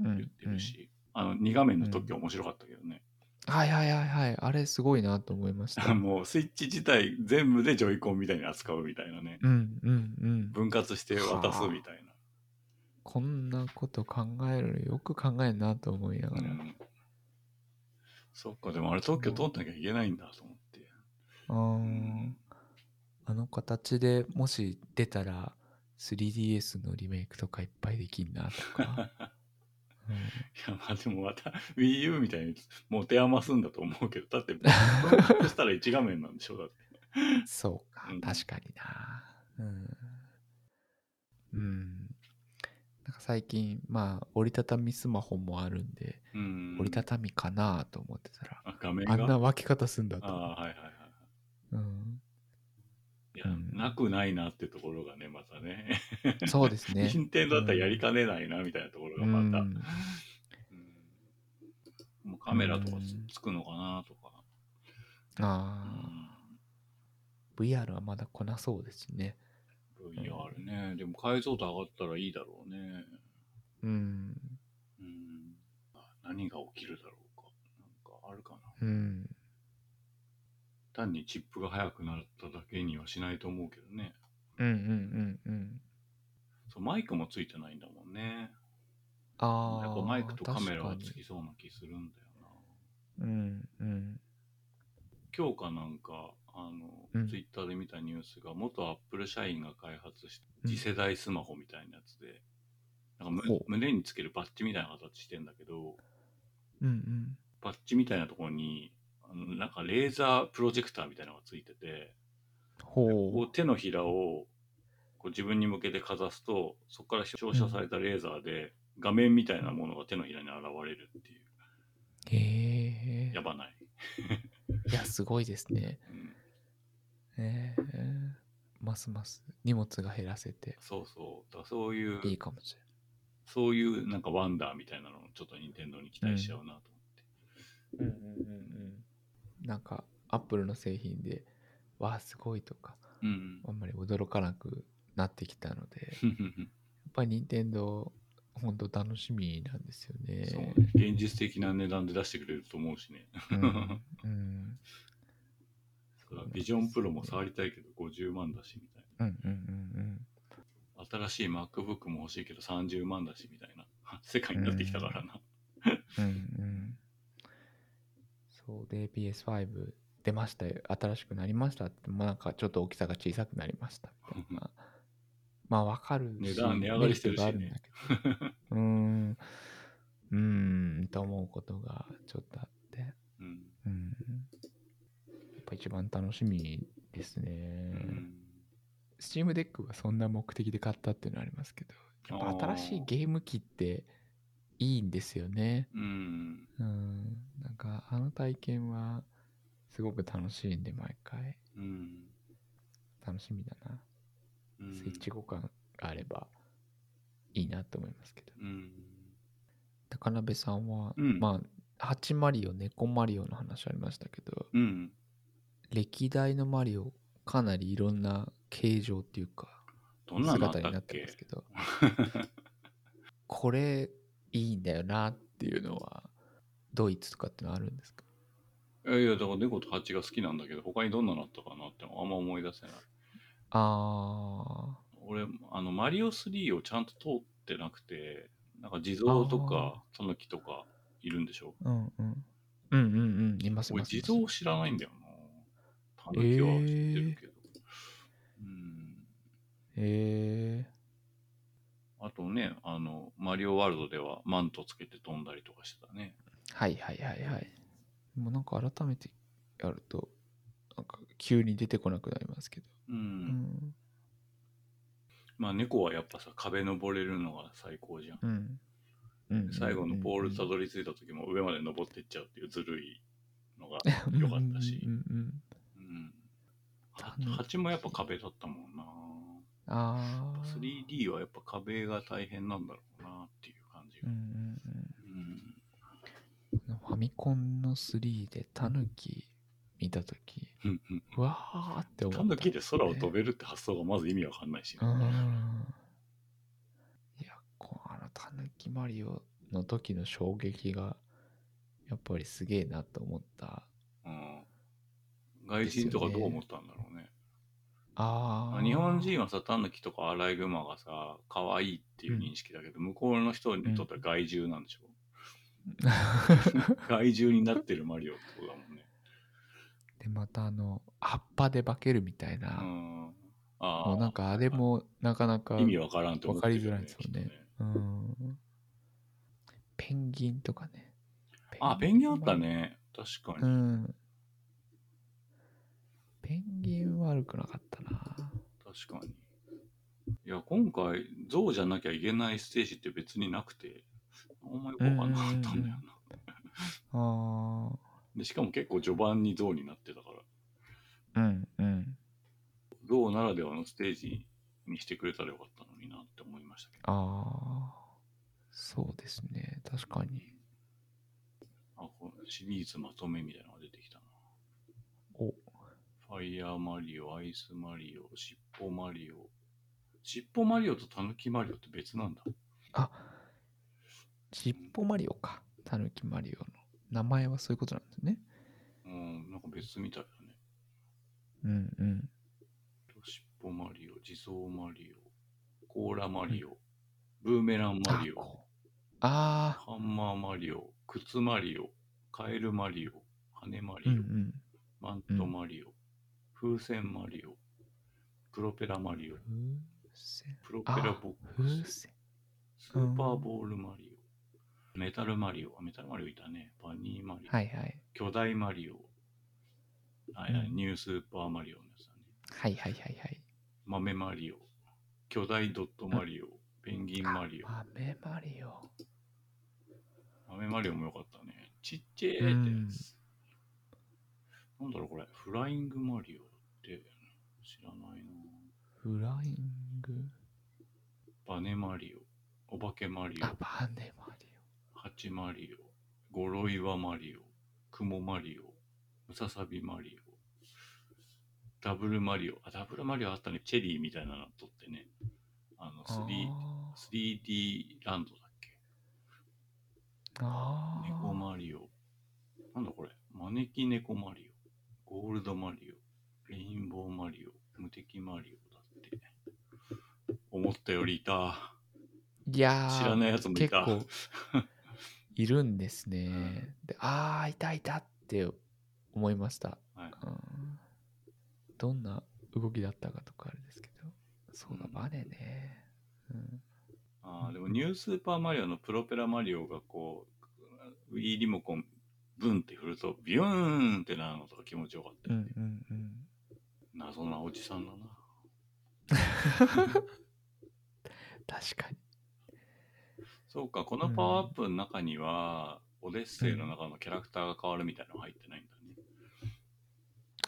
うん言ってるし、あの2画面の時は面白かったけどね、はいはいはいはい。あれすごいなと思いました。もうスイッチ自体全部でジョイコンみたいに扱うみたいなね。うんうんうん。分割して渡すみたいな。こんなこと考えるよく考えるなと思いながら。うんそっか、でもあれ特許取んなきゃいけないんだと思って。あーあの形でもし出たら 3DS のリメイクとかいっぱいできんなとか。うんいや、まあでもまた Wii U みたいに持て余すんだと思うけど、だって、そしたら1画面なんでしょだって。そうか、うん確かにな。うん。うん。なんか最近、まあ、折りたたみスマホもあるんで、うん。折りたたみかなと思ってたら、あ画面が？あんな分け方すんだとあ。はいはいはい。うん、いや、うんなくないなってところがね、またね。そうですね。任天堂だったらやりかねないな、みたいなところがまた。うんうんもうカメラとかつくのかなとか。うああ、VR はまだ来なそうですね。ん。VR ね。でも解像度上がったらいいだろうね。うん。うん。何が起きるだろうか。なんかあるかな。うん。単にチップが速くなっただけにはしないと思うけどね。うんうんうんうん。そうマイクもついてないんだもんね。ああ。やっぱマイクとカメラはつきそうな気するんだよな。うんうん。今日かなんか、あの、うんツイッターで見たニュースが、元アップル社員が開発したうん次世代スマホみたいなやつで、なんか胸につけるバッジみたいな形してんだけど、うんうん。バッジみたいなところに、あのなんかレーザープロジェクターみたいなのがついてて、こほう手のひらをこう自分に向けてかざすと、そこから照射されたレーザーで画面みたいなものが手のひらに現れるっていう、う。へえ。やばない。いや、すごいですね。うんええますます荷物が減らせてそうそう。だからそういう、いいかもしれそういうなんかワンダーみたいなのをちょっと任天堂に期待しちゃうなと思って。ない。うんうんうんうん。なんか、アップルの製品で、わあ、すごいとか、うんあんまり驚かなくなってきたので、うん。やっぱり任天堂本当楽しみなんですよね。そうね。現実的な値段で出してくれると思うしね。うんうんそうだビジョンプロも触りたいけど50万だしみたいうんうんうんな。新しい MacBook も欲しいけど30万だしみたいな。世界になってきたからな。うんうんうん。そうで PS5 出ましたよ。新しくなりましたってまあなんかちょっと大きさが小さくなりましたみたいな。まあわかるし値段値上がりしてるしね。うーん。うーんと思うことがちょっとあって。うん。うんぱ一番楽しみですね、うん。 Steam Deck はそんな目的で買ったっていうのはありますけどやっぱ新しいゲーム機っていいんですよねうん。うんなんかあの体験はすごく楽しいんで毎回うん。楽しみだな、うん。スイッチ互換があればいいなと思いますけどうん。高鍋さんは、うんまあ8マリオ猫マリオの話ありましたけどうん。歴代のマリオかなりいろんな形状っていうかどんな姿になたってますけど。これいいんだよなっていうのはドイツとかってのあるんですか？いやいや、だから猫と蜂が好きなんだけど、他にどんなのあったかなってあんま思い出せない。あ俺、あの、マリオ3をちゃんと通ってなくて、なんか地蔵とか、タヌキとかいるんでしょ？あうんうん。うんうんうん。いますい俺、ます。地蔵知らないんだよな。タヌキは知ってるけど。うん。へえあとね、あの、マリオワールドではマントつけて飛んだりとかしてたね。はいはいはいはいもうなんか改めてやるとなんか急に出てこなくなりますけどう。うんんまあ、猫はやっぱさ、壁登れるのが最高じゃん。うんうん最後のポールたとどり着いた時も上まで登ってっちゃうっていうずるいのが良かったしうんうん。はタヌキ蜂もやっぱ壁だったもんな。ああ 3D はやっぱ壁が大変なんだろうなっていう感じが。うんうんうん。うんファミコンの3でタヌキ見たときうんうんうわーって思ったタヌキで空を飛べるって発想がまず意味わかんないしね、うんいやこうあのタヌキマリオの時の衝撃がやっぱりすげえなと思った。うん。外人とかどう思ったんだろう？ね。ああ。日本人はさ、タヌキとかアライグマがさ、可愛いっていう認識だけど、向こうの人にとっては害獣なんでしょ、害獣になってるマリオってことだもんね。で、またあの、葉っぱで化けるみたいな。うん。あなんかあれもなかなか意味わからんって思ってね。わかりづらいですよねねうん。ペンギンとかね。あ、ペンギンあったね。確かに。うん。ペンギン悪くなかったな。確かに。いや、今回、象じゃなきゃいけないステージって別になくて、あんまよくわかんなかったんだよな。あ でしかも結構序盤に象になってたから、あ。うんうん。象ならではのステージにしてくれたらよかったのになって思いましたけど。ああ。そうですね。確かに。あ、このシリーズまとめみたいなのが出てきた。ファイヤーマリオ、アイスマリオ、シッポマリオ。シッポマリオとタヌキマリオって別なんだ。あ、尻尾マリオか。たぬきマリオの。名前はそういうことなんですね。うん、なんか別みたいだね。うんうん。シッポマリオ、地蔵マリオ、コーラマリオ、ブーメランマリオ、ああハンマーマリオ、靴マリオ、カエルマリオ、羽マー、リオ、うんうん。マントマリオ、風船マリオ、プロペラマリオ。プロペラボッ風クス、船。スーパーボールマリオ、メタルマリオ、あメタルマリオいたね、バニーマリオ、はいはい。巨大マリオ、はいはいうんニュースーパーマリオのやつだね。はいはいはいはい。豆マリオ、巨大ドットマリオ、ペンギンマリオ、豆マリオ。豆マリオもよかったね。ちっちゃいってうんやつ。なんだろうこれ、フライングマリオって知らないな。フライング？バネマリオ、お化けマリオあ、、バネマリハチマリオ、ゴロイワマリオ、クモマリオ、ムササビマリオ、ダブルマリオ、あ、ダブルマリオあったね。チェリーみたいなの撮ってね。あの、オ。3D、あ 3D ランドだっけ？ーあー。猫マリオ。なんだこれ招き猫マリオ。ゴールドマリオ。レインボーマリオ。無敵マリオだって。思ったよりいた。いやー知らないやつもいた。結構 いるんですね。でああ、いたいたって思いました。はいうんどんな動きだったかとかあれですけど。そうだう、んバネね。うんああ、でもニュースーパーマリオのプロペラマリオがこう、ウィーリモコンブンって振るとビューンってなるのとか気持ちよかったよね。うんうんうん。謎なおじさんだな。確かに。そうか、このパワーアップの中には、オデッセイの中のキャラクターが変わるみたいなの入ってないんだね。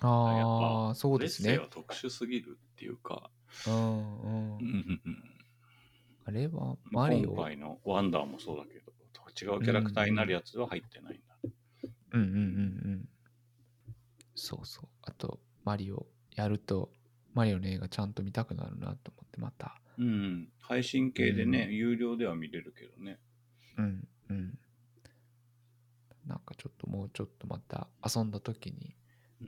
ああ、そうですねオデッセイは。特殊すぎるっていうか、うんうんうんうんうんあれはマリオ？今回のワンダーもそうだけど、違うキャラクターになるやつは入ってないんだ。うんうんうんうん。そうそう。あと、マリオやると、マリオの映画ちゃんと見たくなるなと思って、また。うん。配信系でね、うん有料では見れるけどね。うんうん。なんかちょっともうちょっとまた遊んだ時に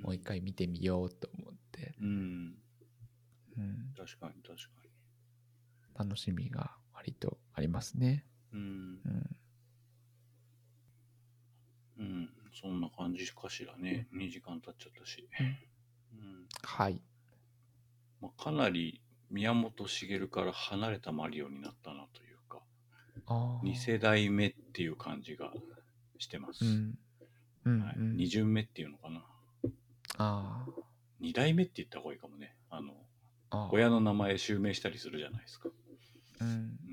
もう一回見てみようと思って、うん。うん、確かに確か楽しみが割とありますね。に。うんう。ん、うん。そんな感じかしらね。2時間経っちゃったし。うん。はい。まあ、かなり宮本茂から離れたマリオになったなというか、ああ。2世代目っていう感じがしてます。うん。うん、はい、うん。2巡目っていうのかな。あ2代目って言った方がいいかもね。あの、あ。ああ。親の名前襲名したりするじゃないですか。うん、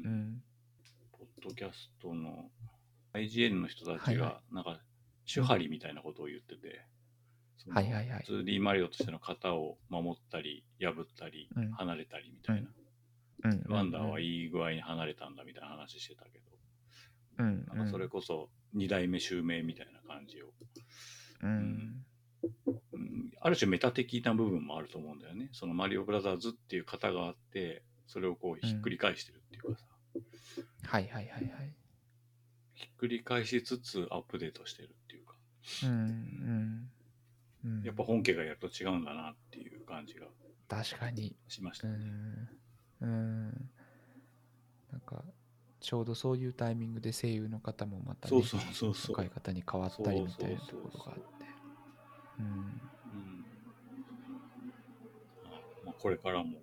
うん。ポッドキャストの IGN の人たちはいはが、なんか、手張りみたいなことを言ってて、はいはいはい。2D マリオとしての型を守ったり、破ったりうん、離れたりみたいな。うん。ワンダーはいい具合に離れたんだみたいな話してたけど、うん、なんかそれこそ2代目襲名みたいな感じを、うん。うん、ある種メタ的な部分もあると思うんだよね。そのマリオブラザーズっていう型があって、それをこうひっくり返してるっていうかさ、はいはいはいはい。ひっくり返しつつアップデートしてるっていうか、うんうん。うんやっぱ本家がやると違うんだなっていう感じが確かに。しましたうね。ん。うん。なんかちょうどそういうタイミングで声優の方もまた、ね、そうそうそうそう。若い方に変わったりみたいなところがあって。うん。うん。まあ、これからも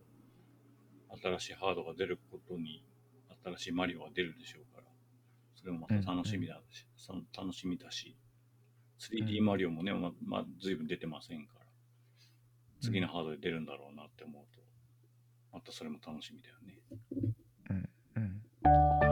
新しいハードが出ることに新しいマリオが出るでしょうからそれもまた楽しみだし、その楽しみだし 3D マリオもね、ままあ、随分出てませんから。次のハードで出るんだろうなって思うとまたそれも楽しみだよね。うん。うん